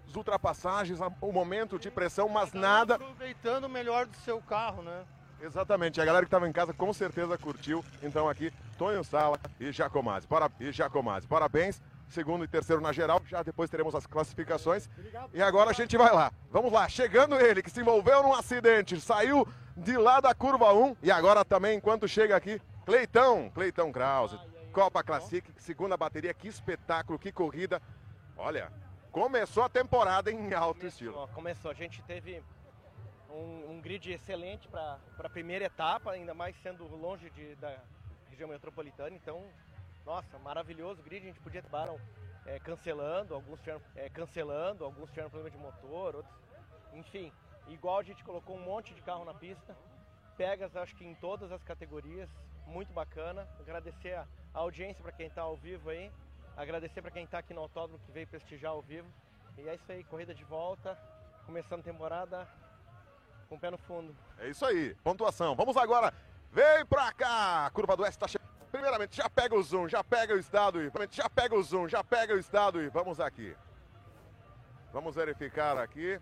as ultrapassagens, o momento de pressão, mas nada. Aproveitando o melhor do seu carro, né? Exatamente, a galera que estava em casa com certeza curtiu. Então aqui, Tonho Sala e Jacomazzi. Para... E Jacomazzi. Parabéns segundo e terceiro na geral. Já depois teremos as classificações. E agora a gente vai lá. Vamos lá, chegando ele que se envolveu num acidente, saiu de lá da curva 1 e agora também, enquanto chega aqui, Cleitão, Cleitão Krause, Copa Classic, segunda bateria, que espetáculo, que corrida. Olha, começou a temporada em alto começou, estilo. Começou, a gente teve um, um grid excelente para a primeira etapa, ainda mais sendo longe de, da região metropolitana, então nossa, maravilhoso grid, a gente podia acabaram é, cancelando, alguns tiveram é, cancelando, alguns tiveram problema de motor, outros, enfim, igual a gente colocou um monte de carro na pista, pegas acho que em todas as categorias, muito bacana, agradecer a, a audiência para quem está ao vivo aí, agradecer para quem está aqui no autódromo que veio prestigiar ao vivo, e é isso aí, corrida de volta, começando a temporada com o pé no fundo. É isso aí, pontuação, vamos agora, vem pra cá, a curva do S está chegando. Primeiramente, já pega o zoom, já pega o estado e já pega o zoom, já pega o estado e vamos aqui. Vamos verificar aqui.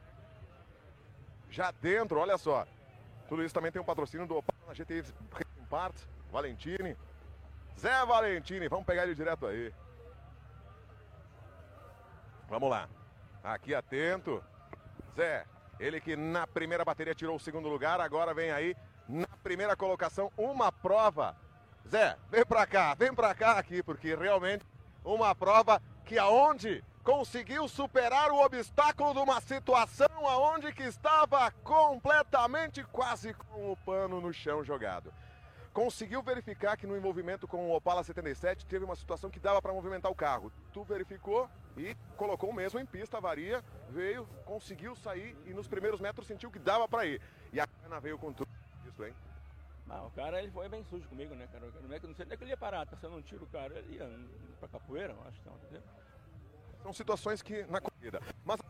Já dentro, olha só. Tudo isso também tem um patrocínio do Opala GTI Parts, Valentini. Zé Valentini, vamos pegar ele direto aí. Vamos lá. Aqui atento. Zé, ele que na primeira bateria tirou o segundo lugar, agora vem aí primeira colocação uma prova Zé, vem pra cá, vem pra cá aqui, porque realmente uma prova que aonde conseguiu superar o obstáculo de uma situação aonde que estava completamente quase com o pano no chão jogado. Conseguiu verificar que no envolvimento com o Opala 77 teve uma situação que dava para movimentar o carro. Tu verificou e colocou mesmo em pista, a varia, veio, conseguiu sair e nos primeiros metros sentiu que dava para ir. E a cana veio com tudo isso, hein? Ah, o cara ele foi bem sujo comigo, né, cara? Não, é que, não sei nem que ele ia parar, tá sendo um tiro, cara. Ele ia pra capoeira, eu acho, não, entendeu? São situações que na corrida. Mas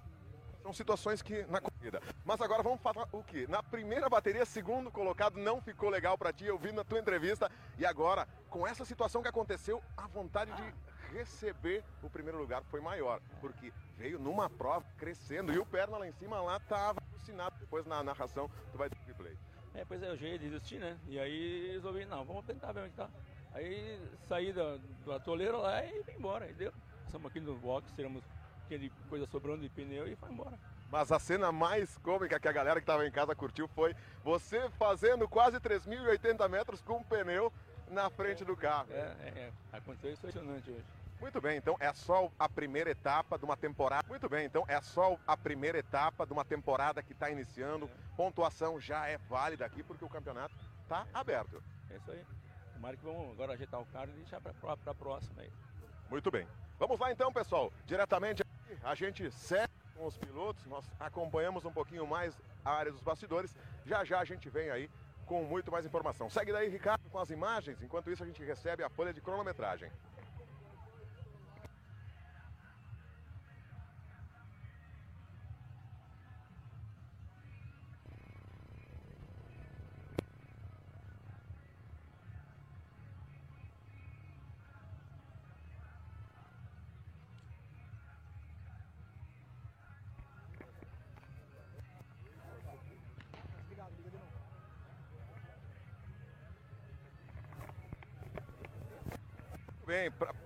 são situações que na corrida. Mas agora vamos falar o que? Na primeira bateria, segundo colocado, não ficou legal para ti. Eu vi na tua entrevista. E agora, com essa situação que aconteceu, a vontade de receber o primeiro lugar foi maior. Porque veio numa prova crescendo. E o perna lá em cima lá tava alucinado. Depois na narração, tu vai ter replay. É, pois é, eu já ia desistir, né? E aí resolvi, não, vamos tentar ver onde tá. Aí saí da, do atoleiro lá e vim embora. Aí deu. Estamos aqui no box, tiramos aquele coisa sobrando de pneu e foi embora. Mas a cena mais cômica que a galera que estava em casa curtiu foi você fazendo quase 3.080 metros com um pneu na frente é, do carro. É, é, é. aconteceu impressionante hoje. Muito bem, então é só a primeira etapa de uma temporada. Muito bem, então é só a primeira etapa de uma temporada que está iniciando. É. Pontuação já é válida aqui porque o campeonato está é. aberto. É isso aí. Tomara que vamos agora ajeitar o carro e deixar para a próxima aí. Muito bem. Vamos lá então, pessoal. Diretamente a gente segue com os pilotos, nós acompanhamos um pouquinho mais a área dos bastidores. Já já a gente vem aí com muito mais informação. Segue daí, Ricardo, com as imagens. Enquanto isso, a gente recebe a folha de cronometragem.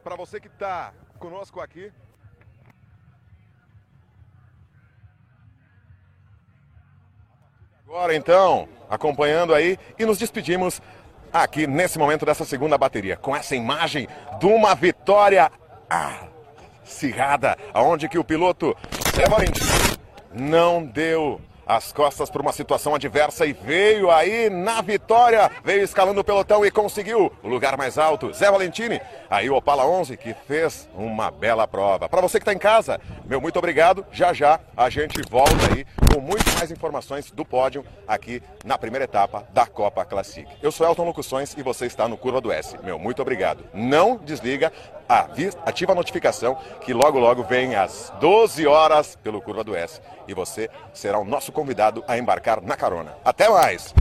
Para você que está conosco aqui. Agora então, acompanhando aí e nos despedimos aqui nesse momento dessa segunda bateria, com essa imagem de uma vitória acirrada, aonde que o piloto não deu as costas por uma situação adversa e veio aí na vitória. Veio escalando o pelotão e conseguiu o lugar mais alto. Zé Valentini, aí o Opala 11 que fez uma bela prova. Para você que está em casa, meu muito obrigado. Já já a gente volta aí com muito mais informações do pódio aqui na primeira etapa da Copa Classic. Eu sou Elton Locuções e você está no Curva do S. Meu muito obrigado. Não desliga, ativa a notificação que logo logo vem às 12 horas pelo Curva do S e você será o nosso convidado a embarcar na carona. Até mais!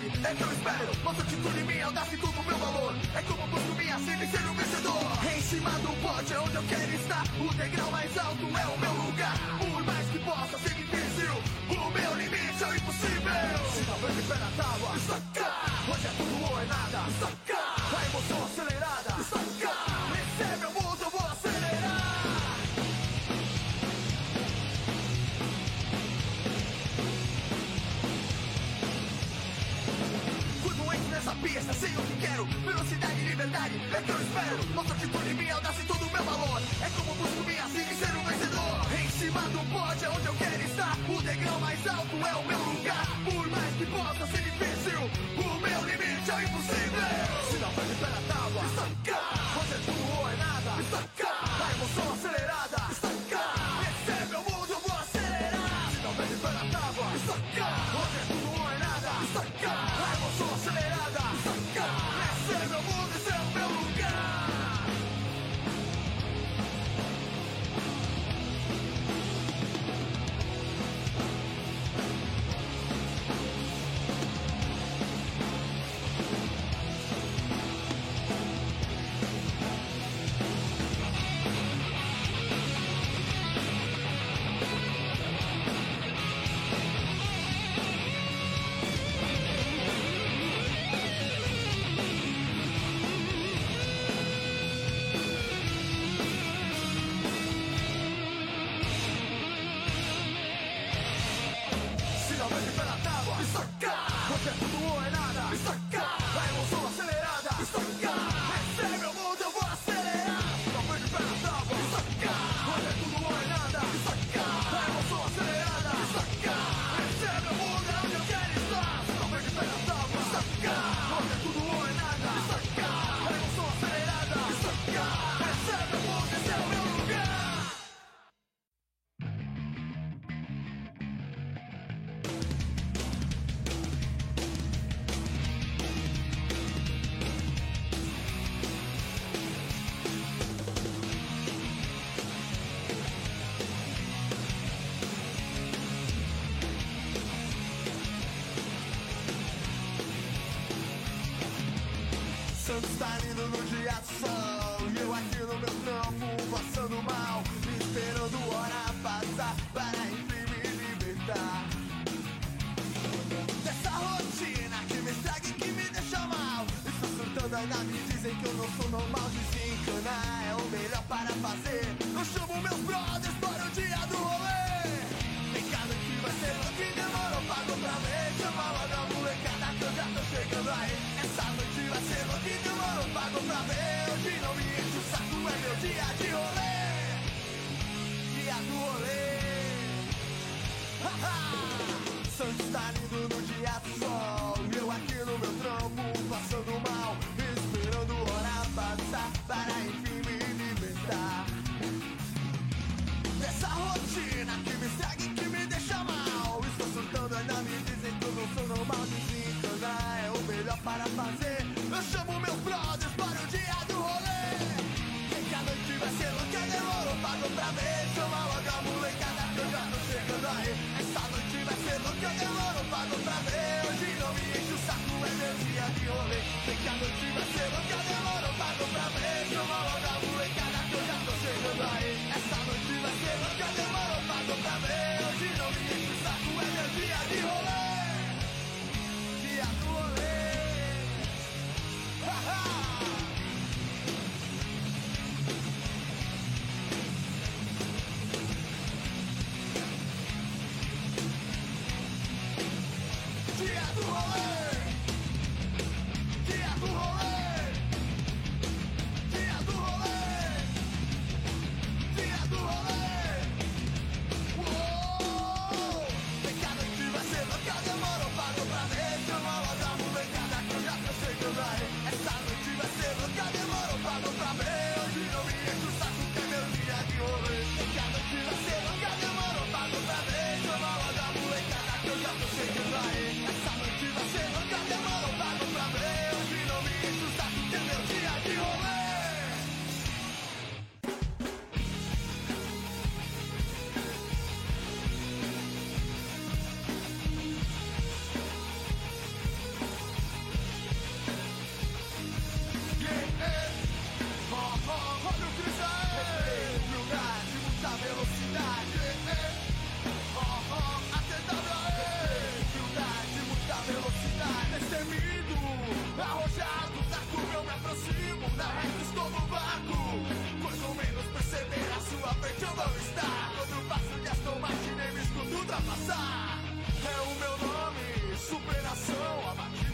Velocidade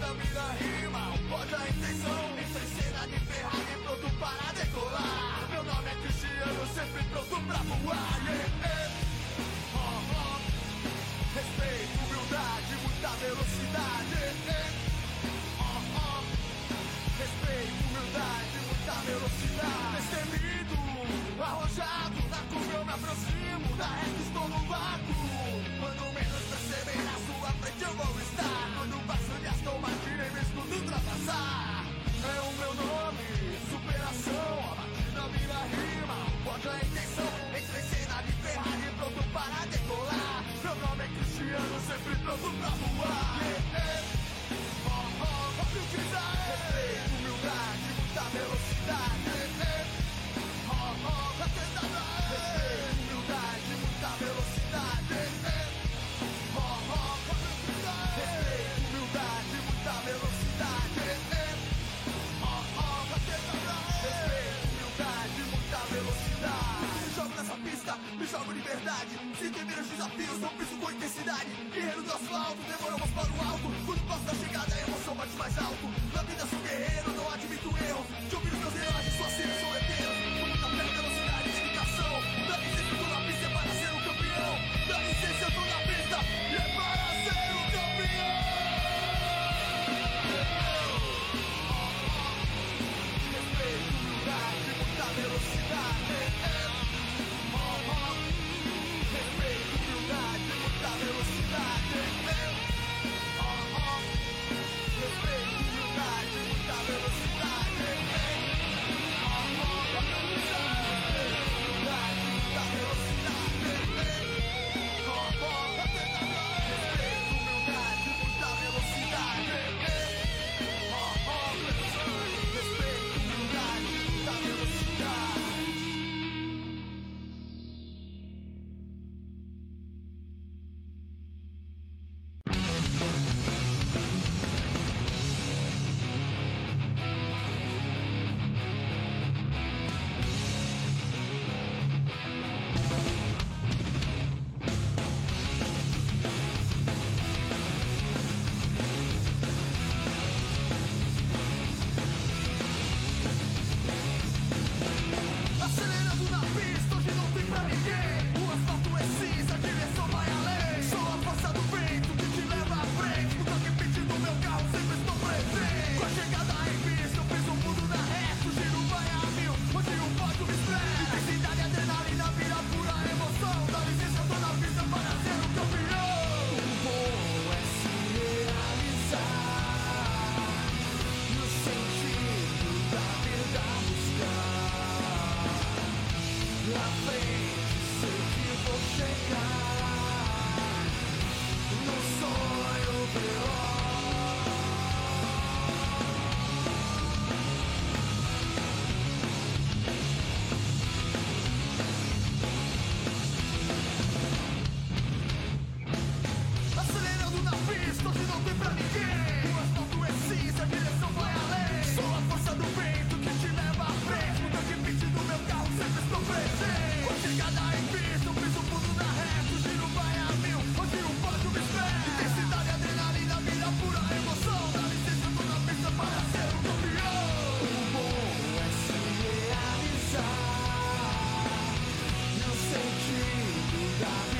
da vida rima, pode é a intenção. Entra em é cena de Ferrari, pronto para decolar. Meu nome é Cristiano, sempre pronto pra voar. Yeah, yeah. Oh, oh. Respeito, humildade, muita velocidade. Yeah. Oh, Respeito, humildade, muita velocidade. Destemido, arrojado, tá na curva eu me aproximo, da reta estou no vácuo. Quando menos perceber, na sua frente eu vou estar é o meu nome. Superação, a batida vira rima. Pode a intenção, entre cena de Ferrari, pronto para decolar. Meu nome é Cristiano, sempre pronto pra voar. Yeah, yeah. Oh, oh, oh, humildade, ah, muita velocidade. me jogo liberdade. Sem temer os desafios, não piso com intensidade. Guerreiro do asfalto, demoramos para o alto. Quando passo da chegada, a emoção bate mais alto. Na vida sou guerreiro, não admito erro. De ouvir os meus heróis stop.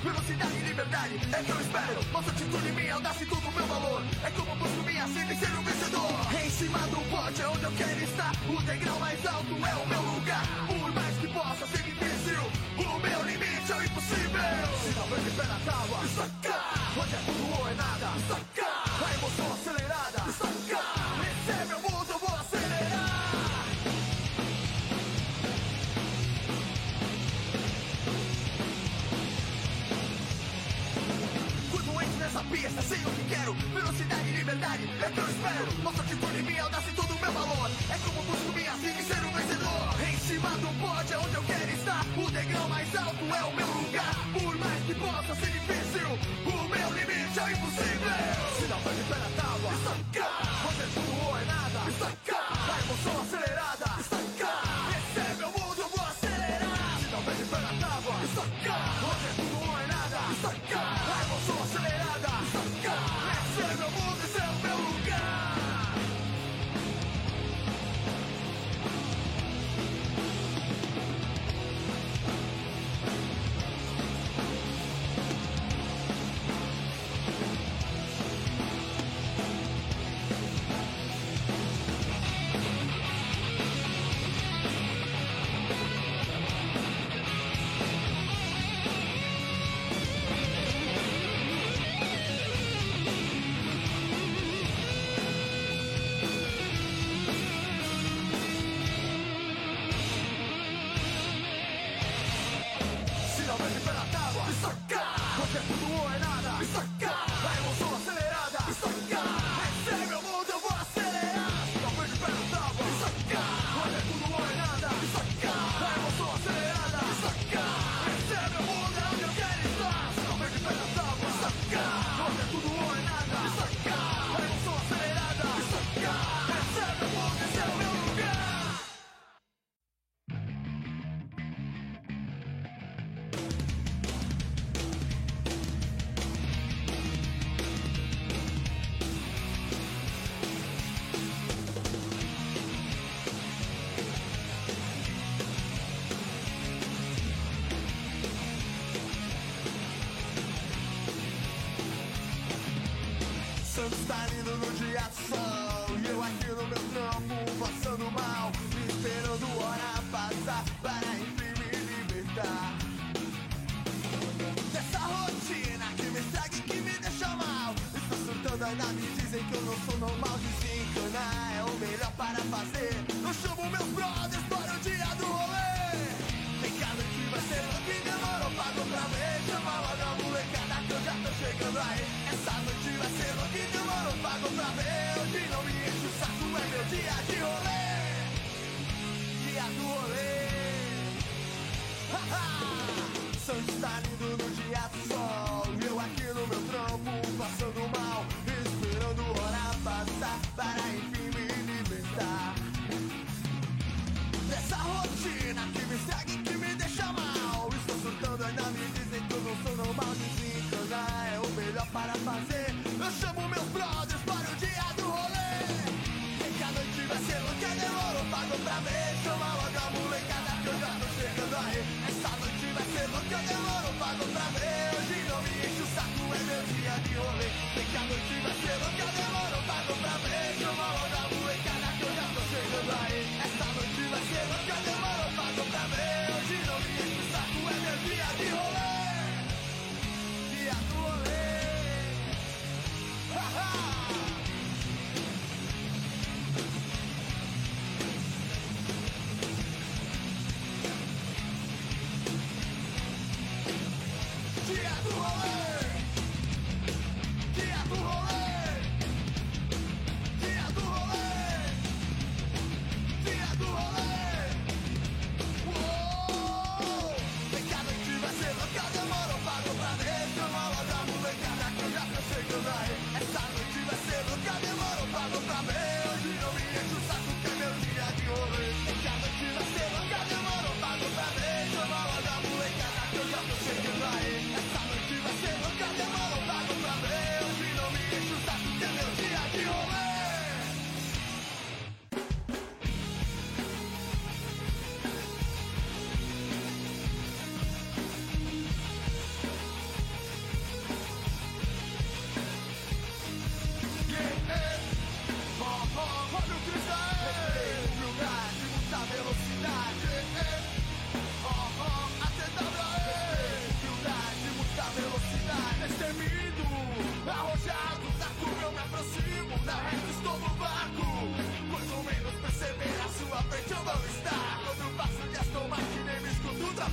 O que quero. Velocidade e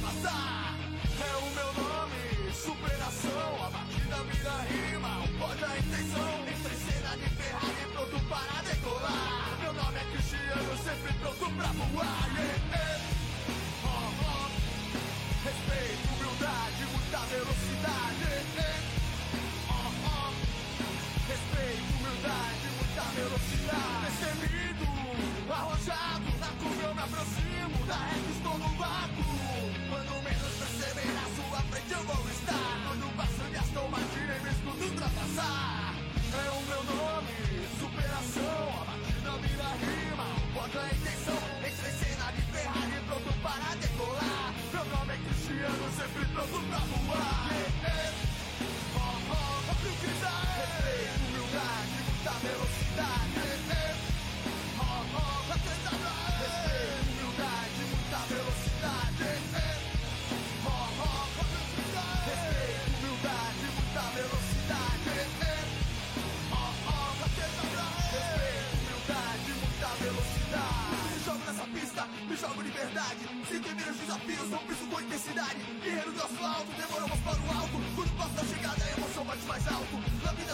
passar. É o meu nome, superação. A batida vira rima, o pode a é intenção. Entre cena de Ferrari, pronto para decolar. Meu nome é Cristiano, sempre pronto pra voar. Yeah, yeah. Oh, oh. Respeito, humildade, muita velocidade. Yeah, oh, oh. Respeito, humildade, muita velocidade. Destemido, arrojado, na curva eu me aproximo, da reta estou no vácuo. Na sua frente eu vou estar Quando passo minhas tomas tirei me escuto ultrapassar É o meu nome, superação A batida vira rima, o ponto é intenção Entrei cena de Ferrari pronto para decolar Meu nome é Cristiano, sempre pronto pra voar yeah, oh, oh, oh, Respeito, humildade, muita velocidade me jogo liberdade. Sinto meus desafios, não piso com intensidade. Guerreiro do asfalto, demoramos para o alto. Quando passa a chegada, a emoção bate mais alto. Na minha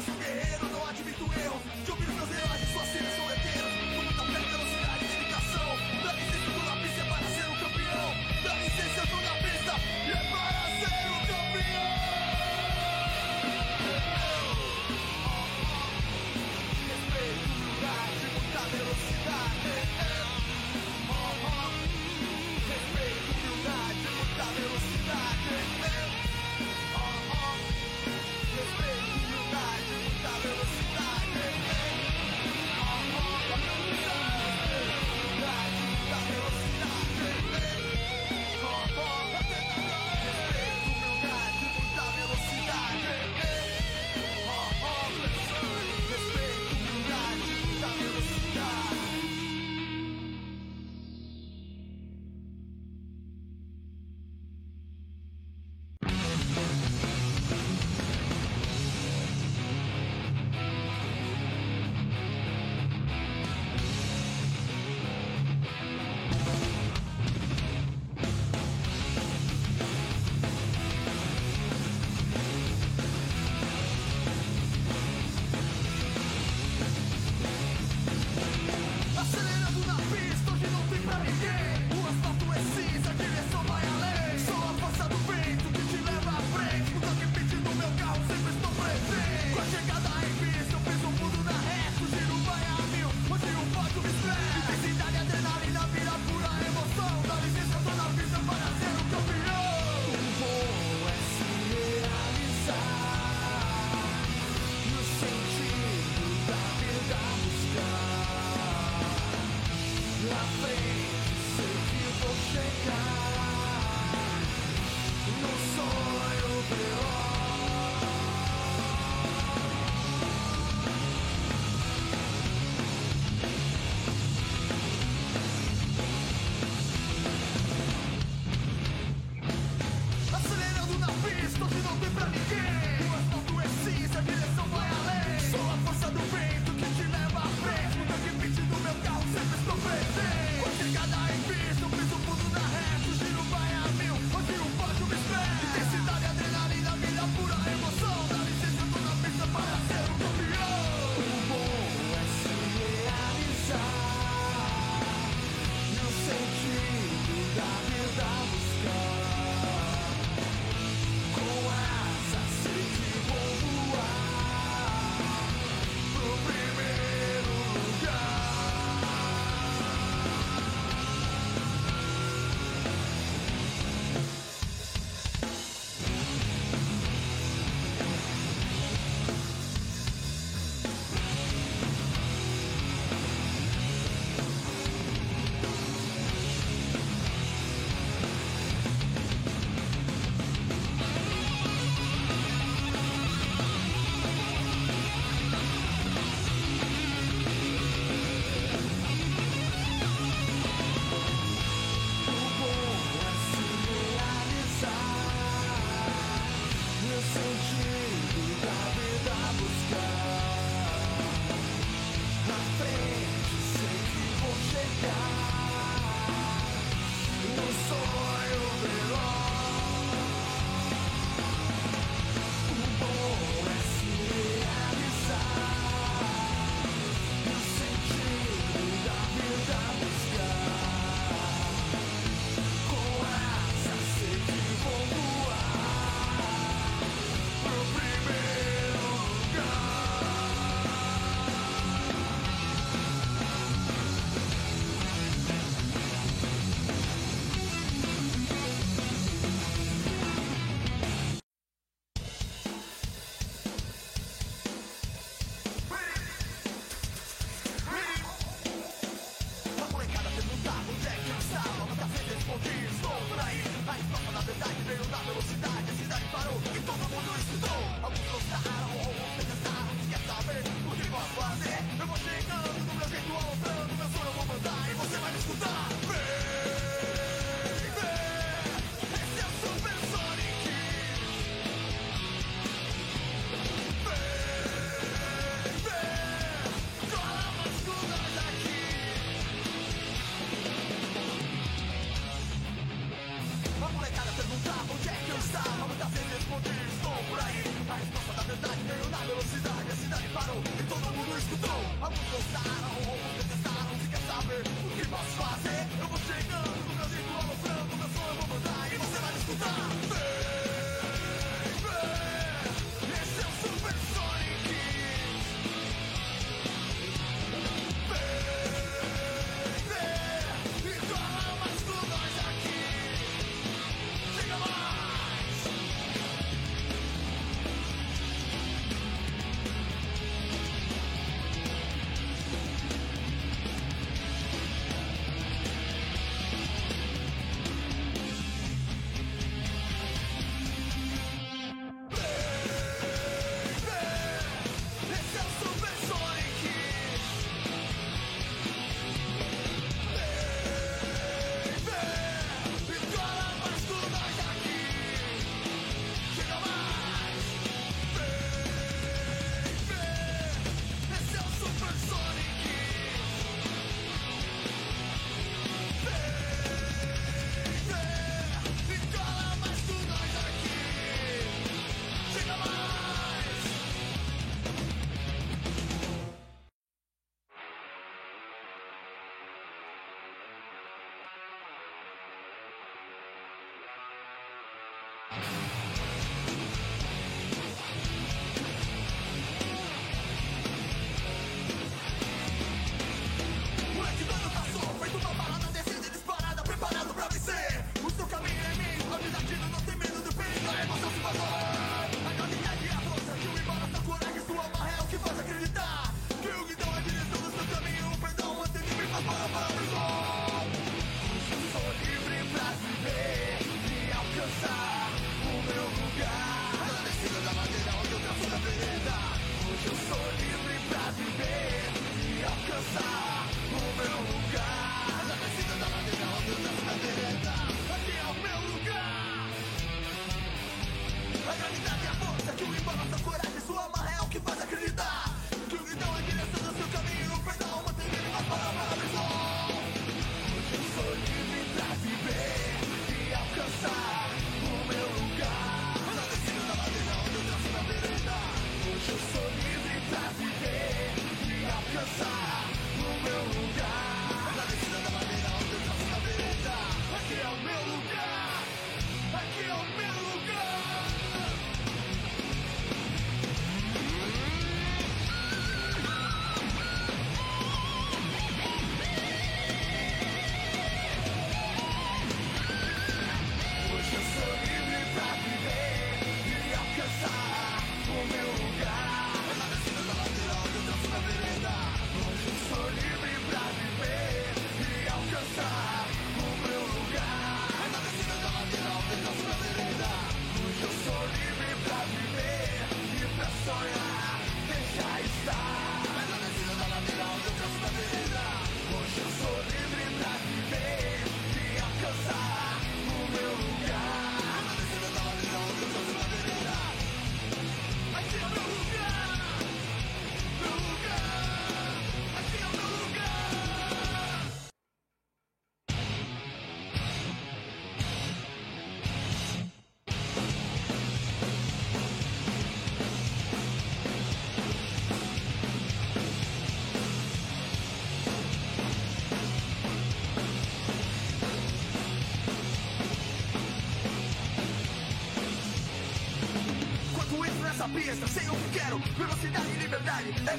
pista, sei o que quero. Velocidade e liberdade é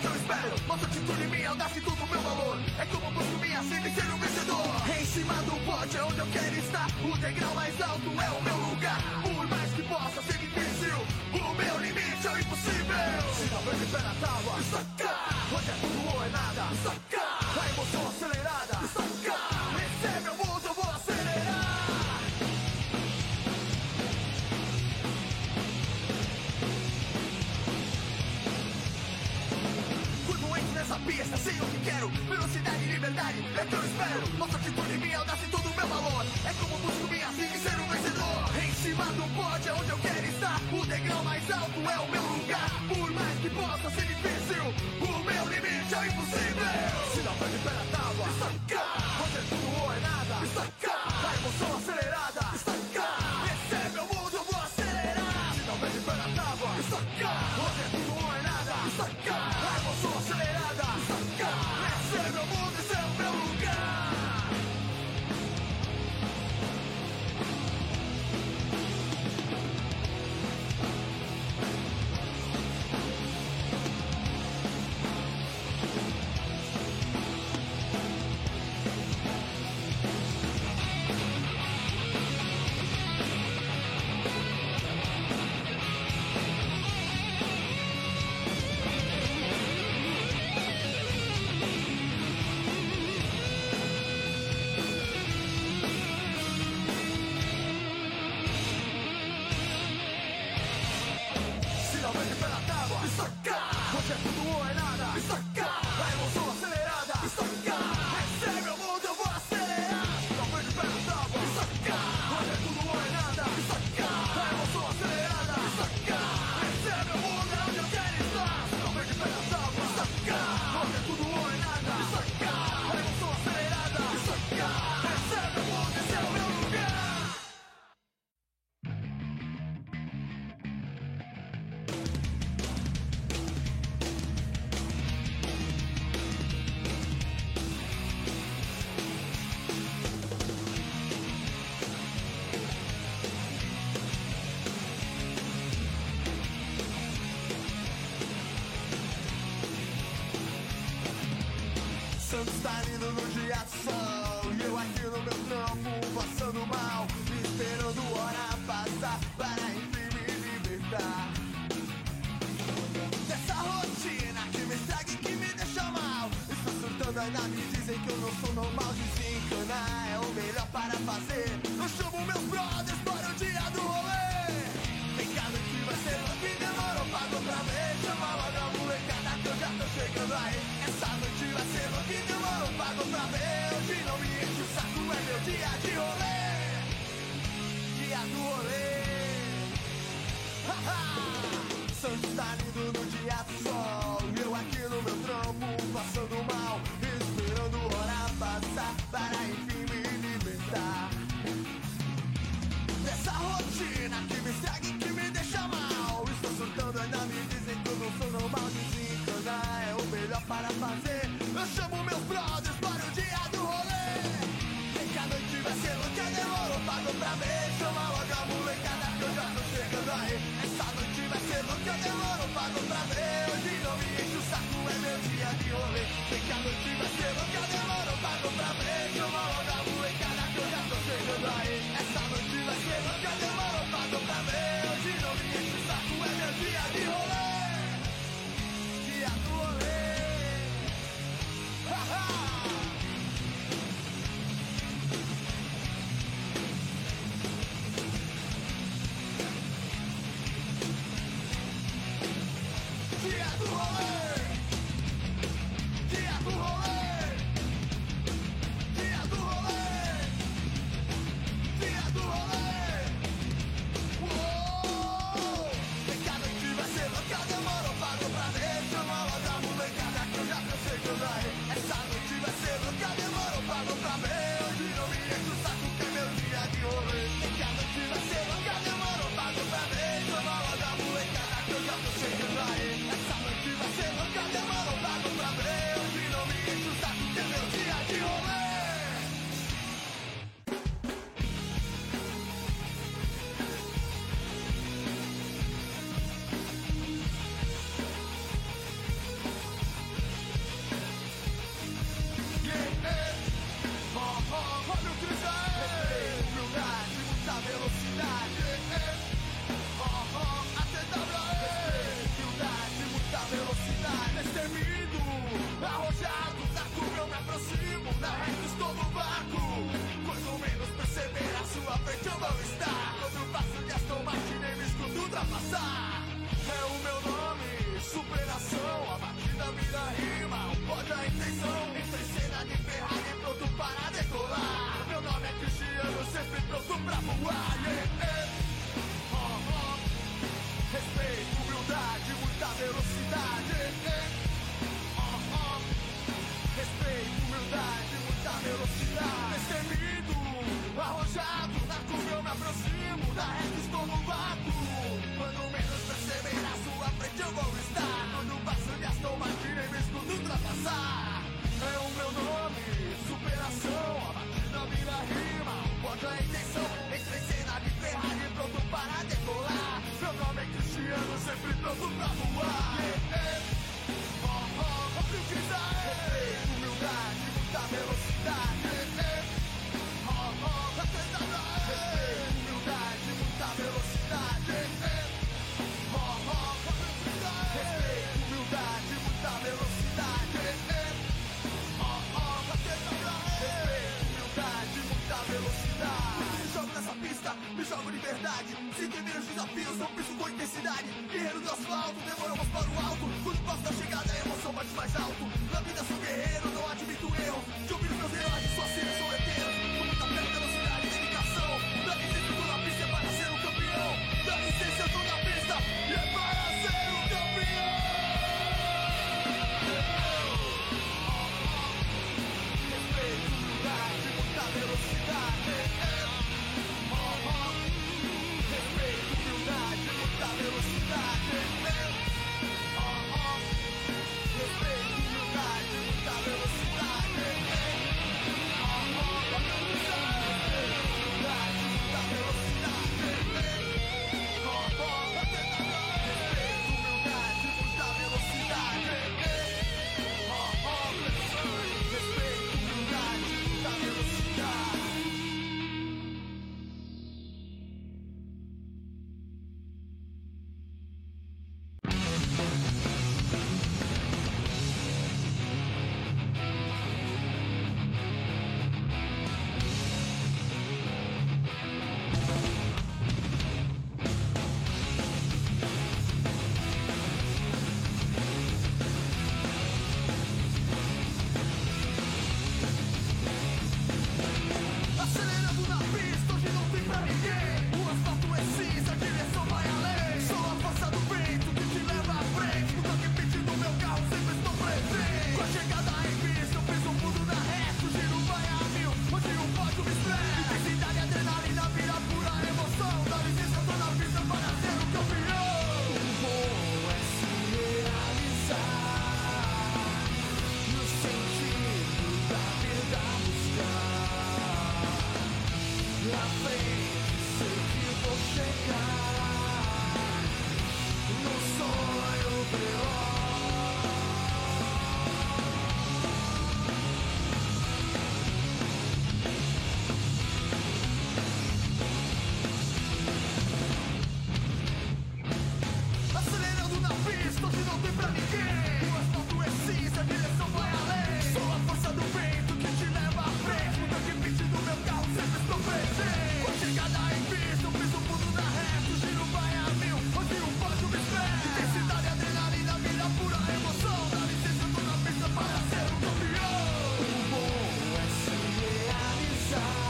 side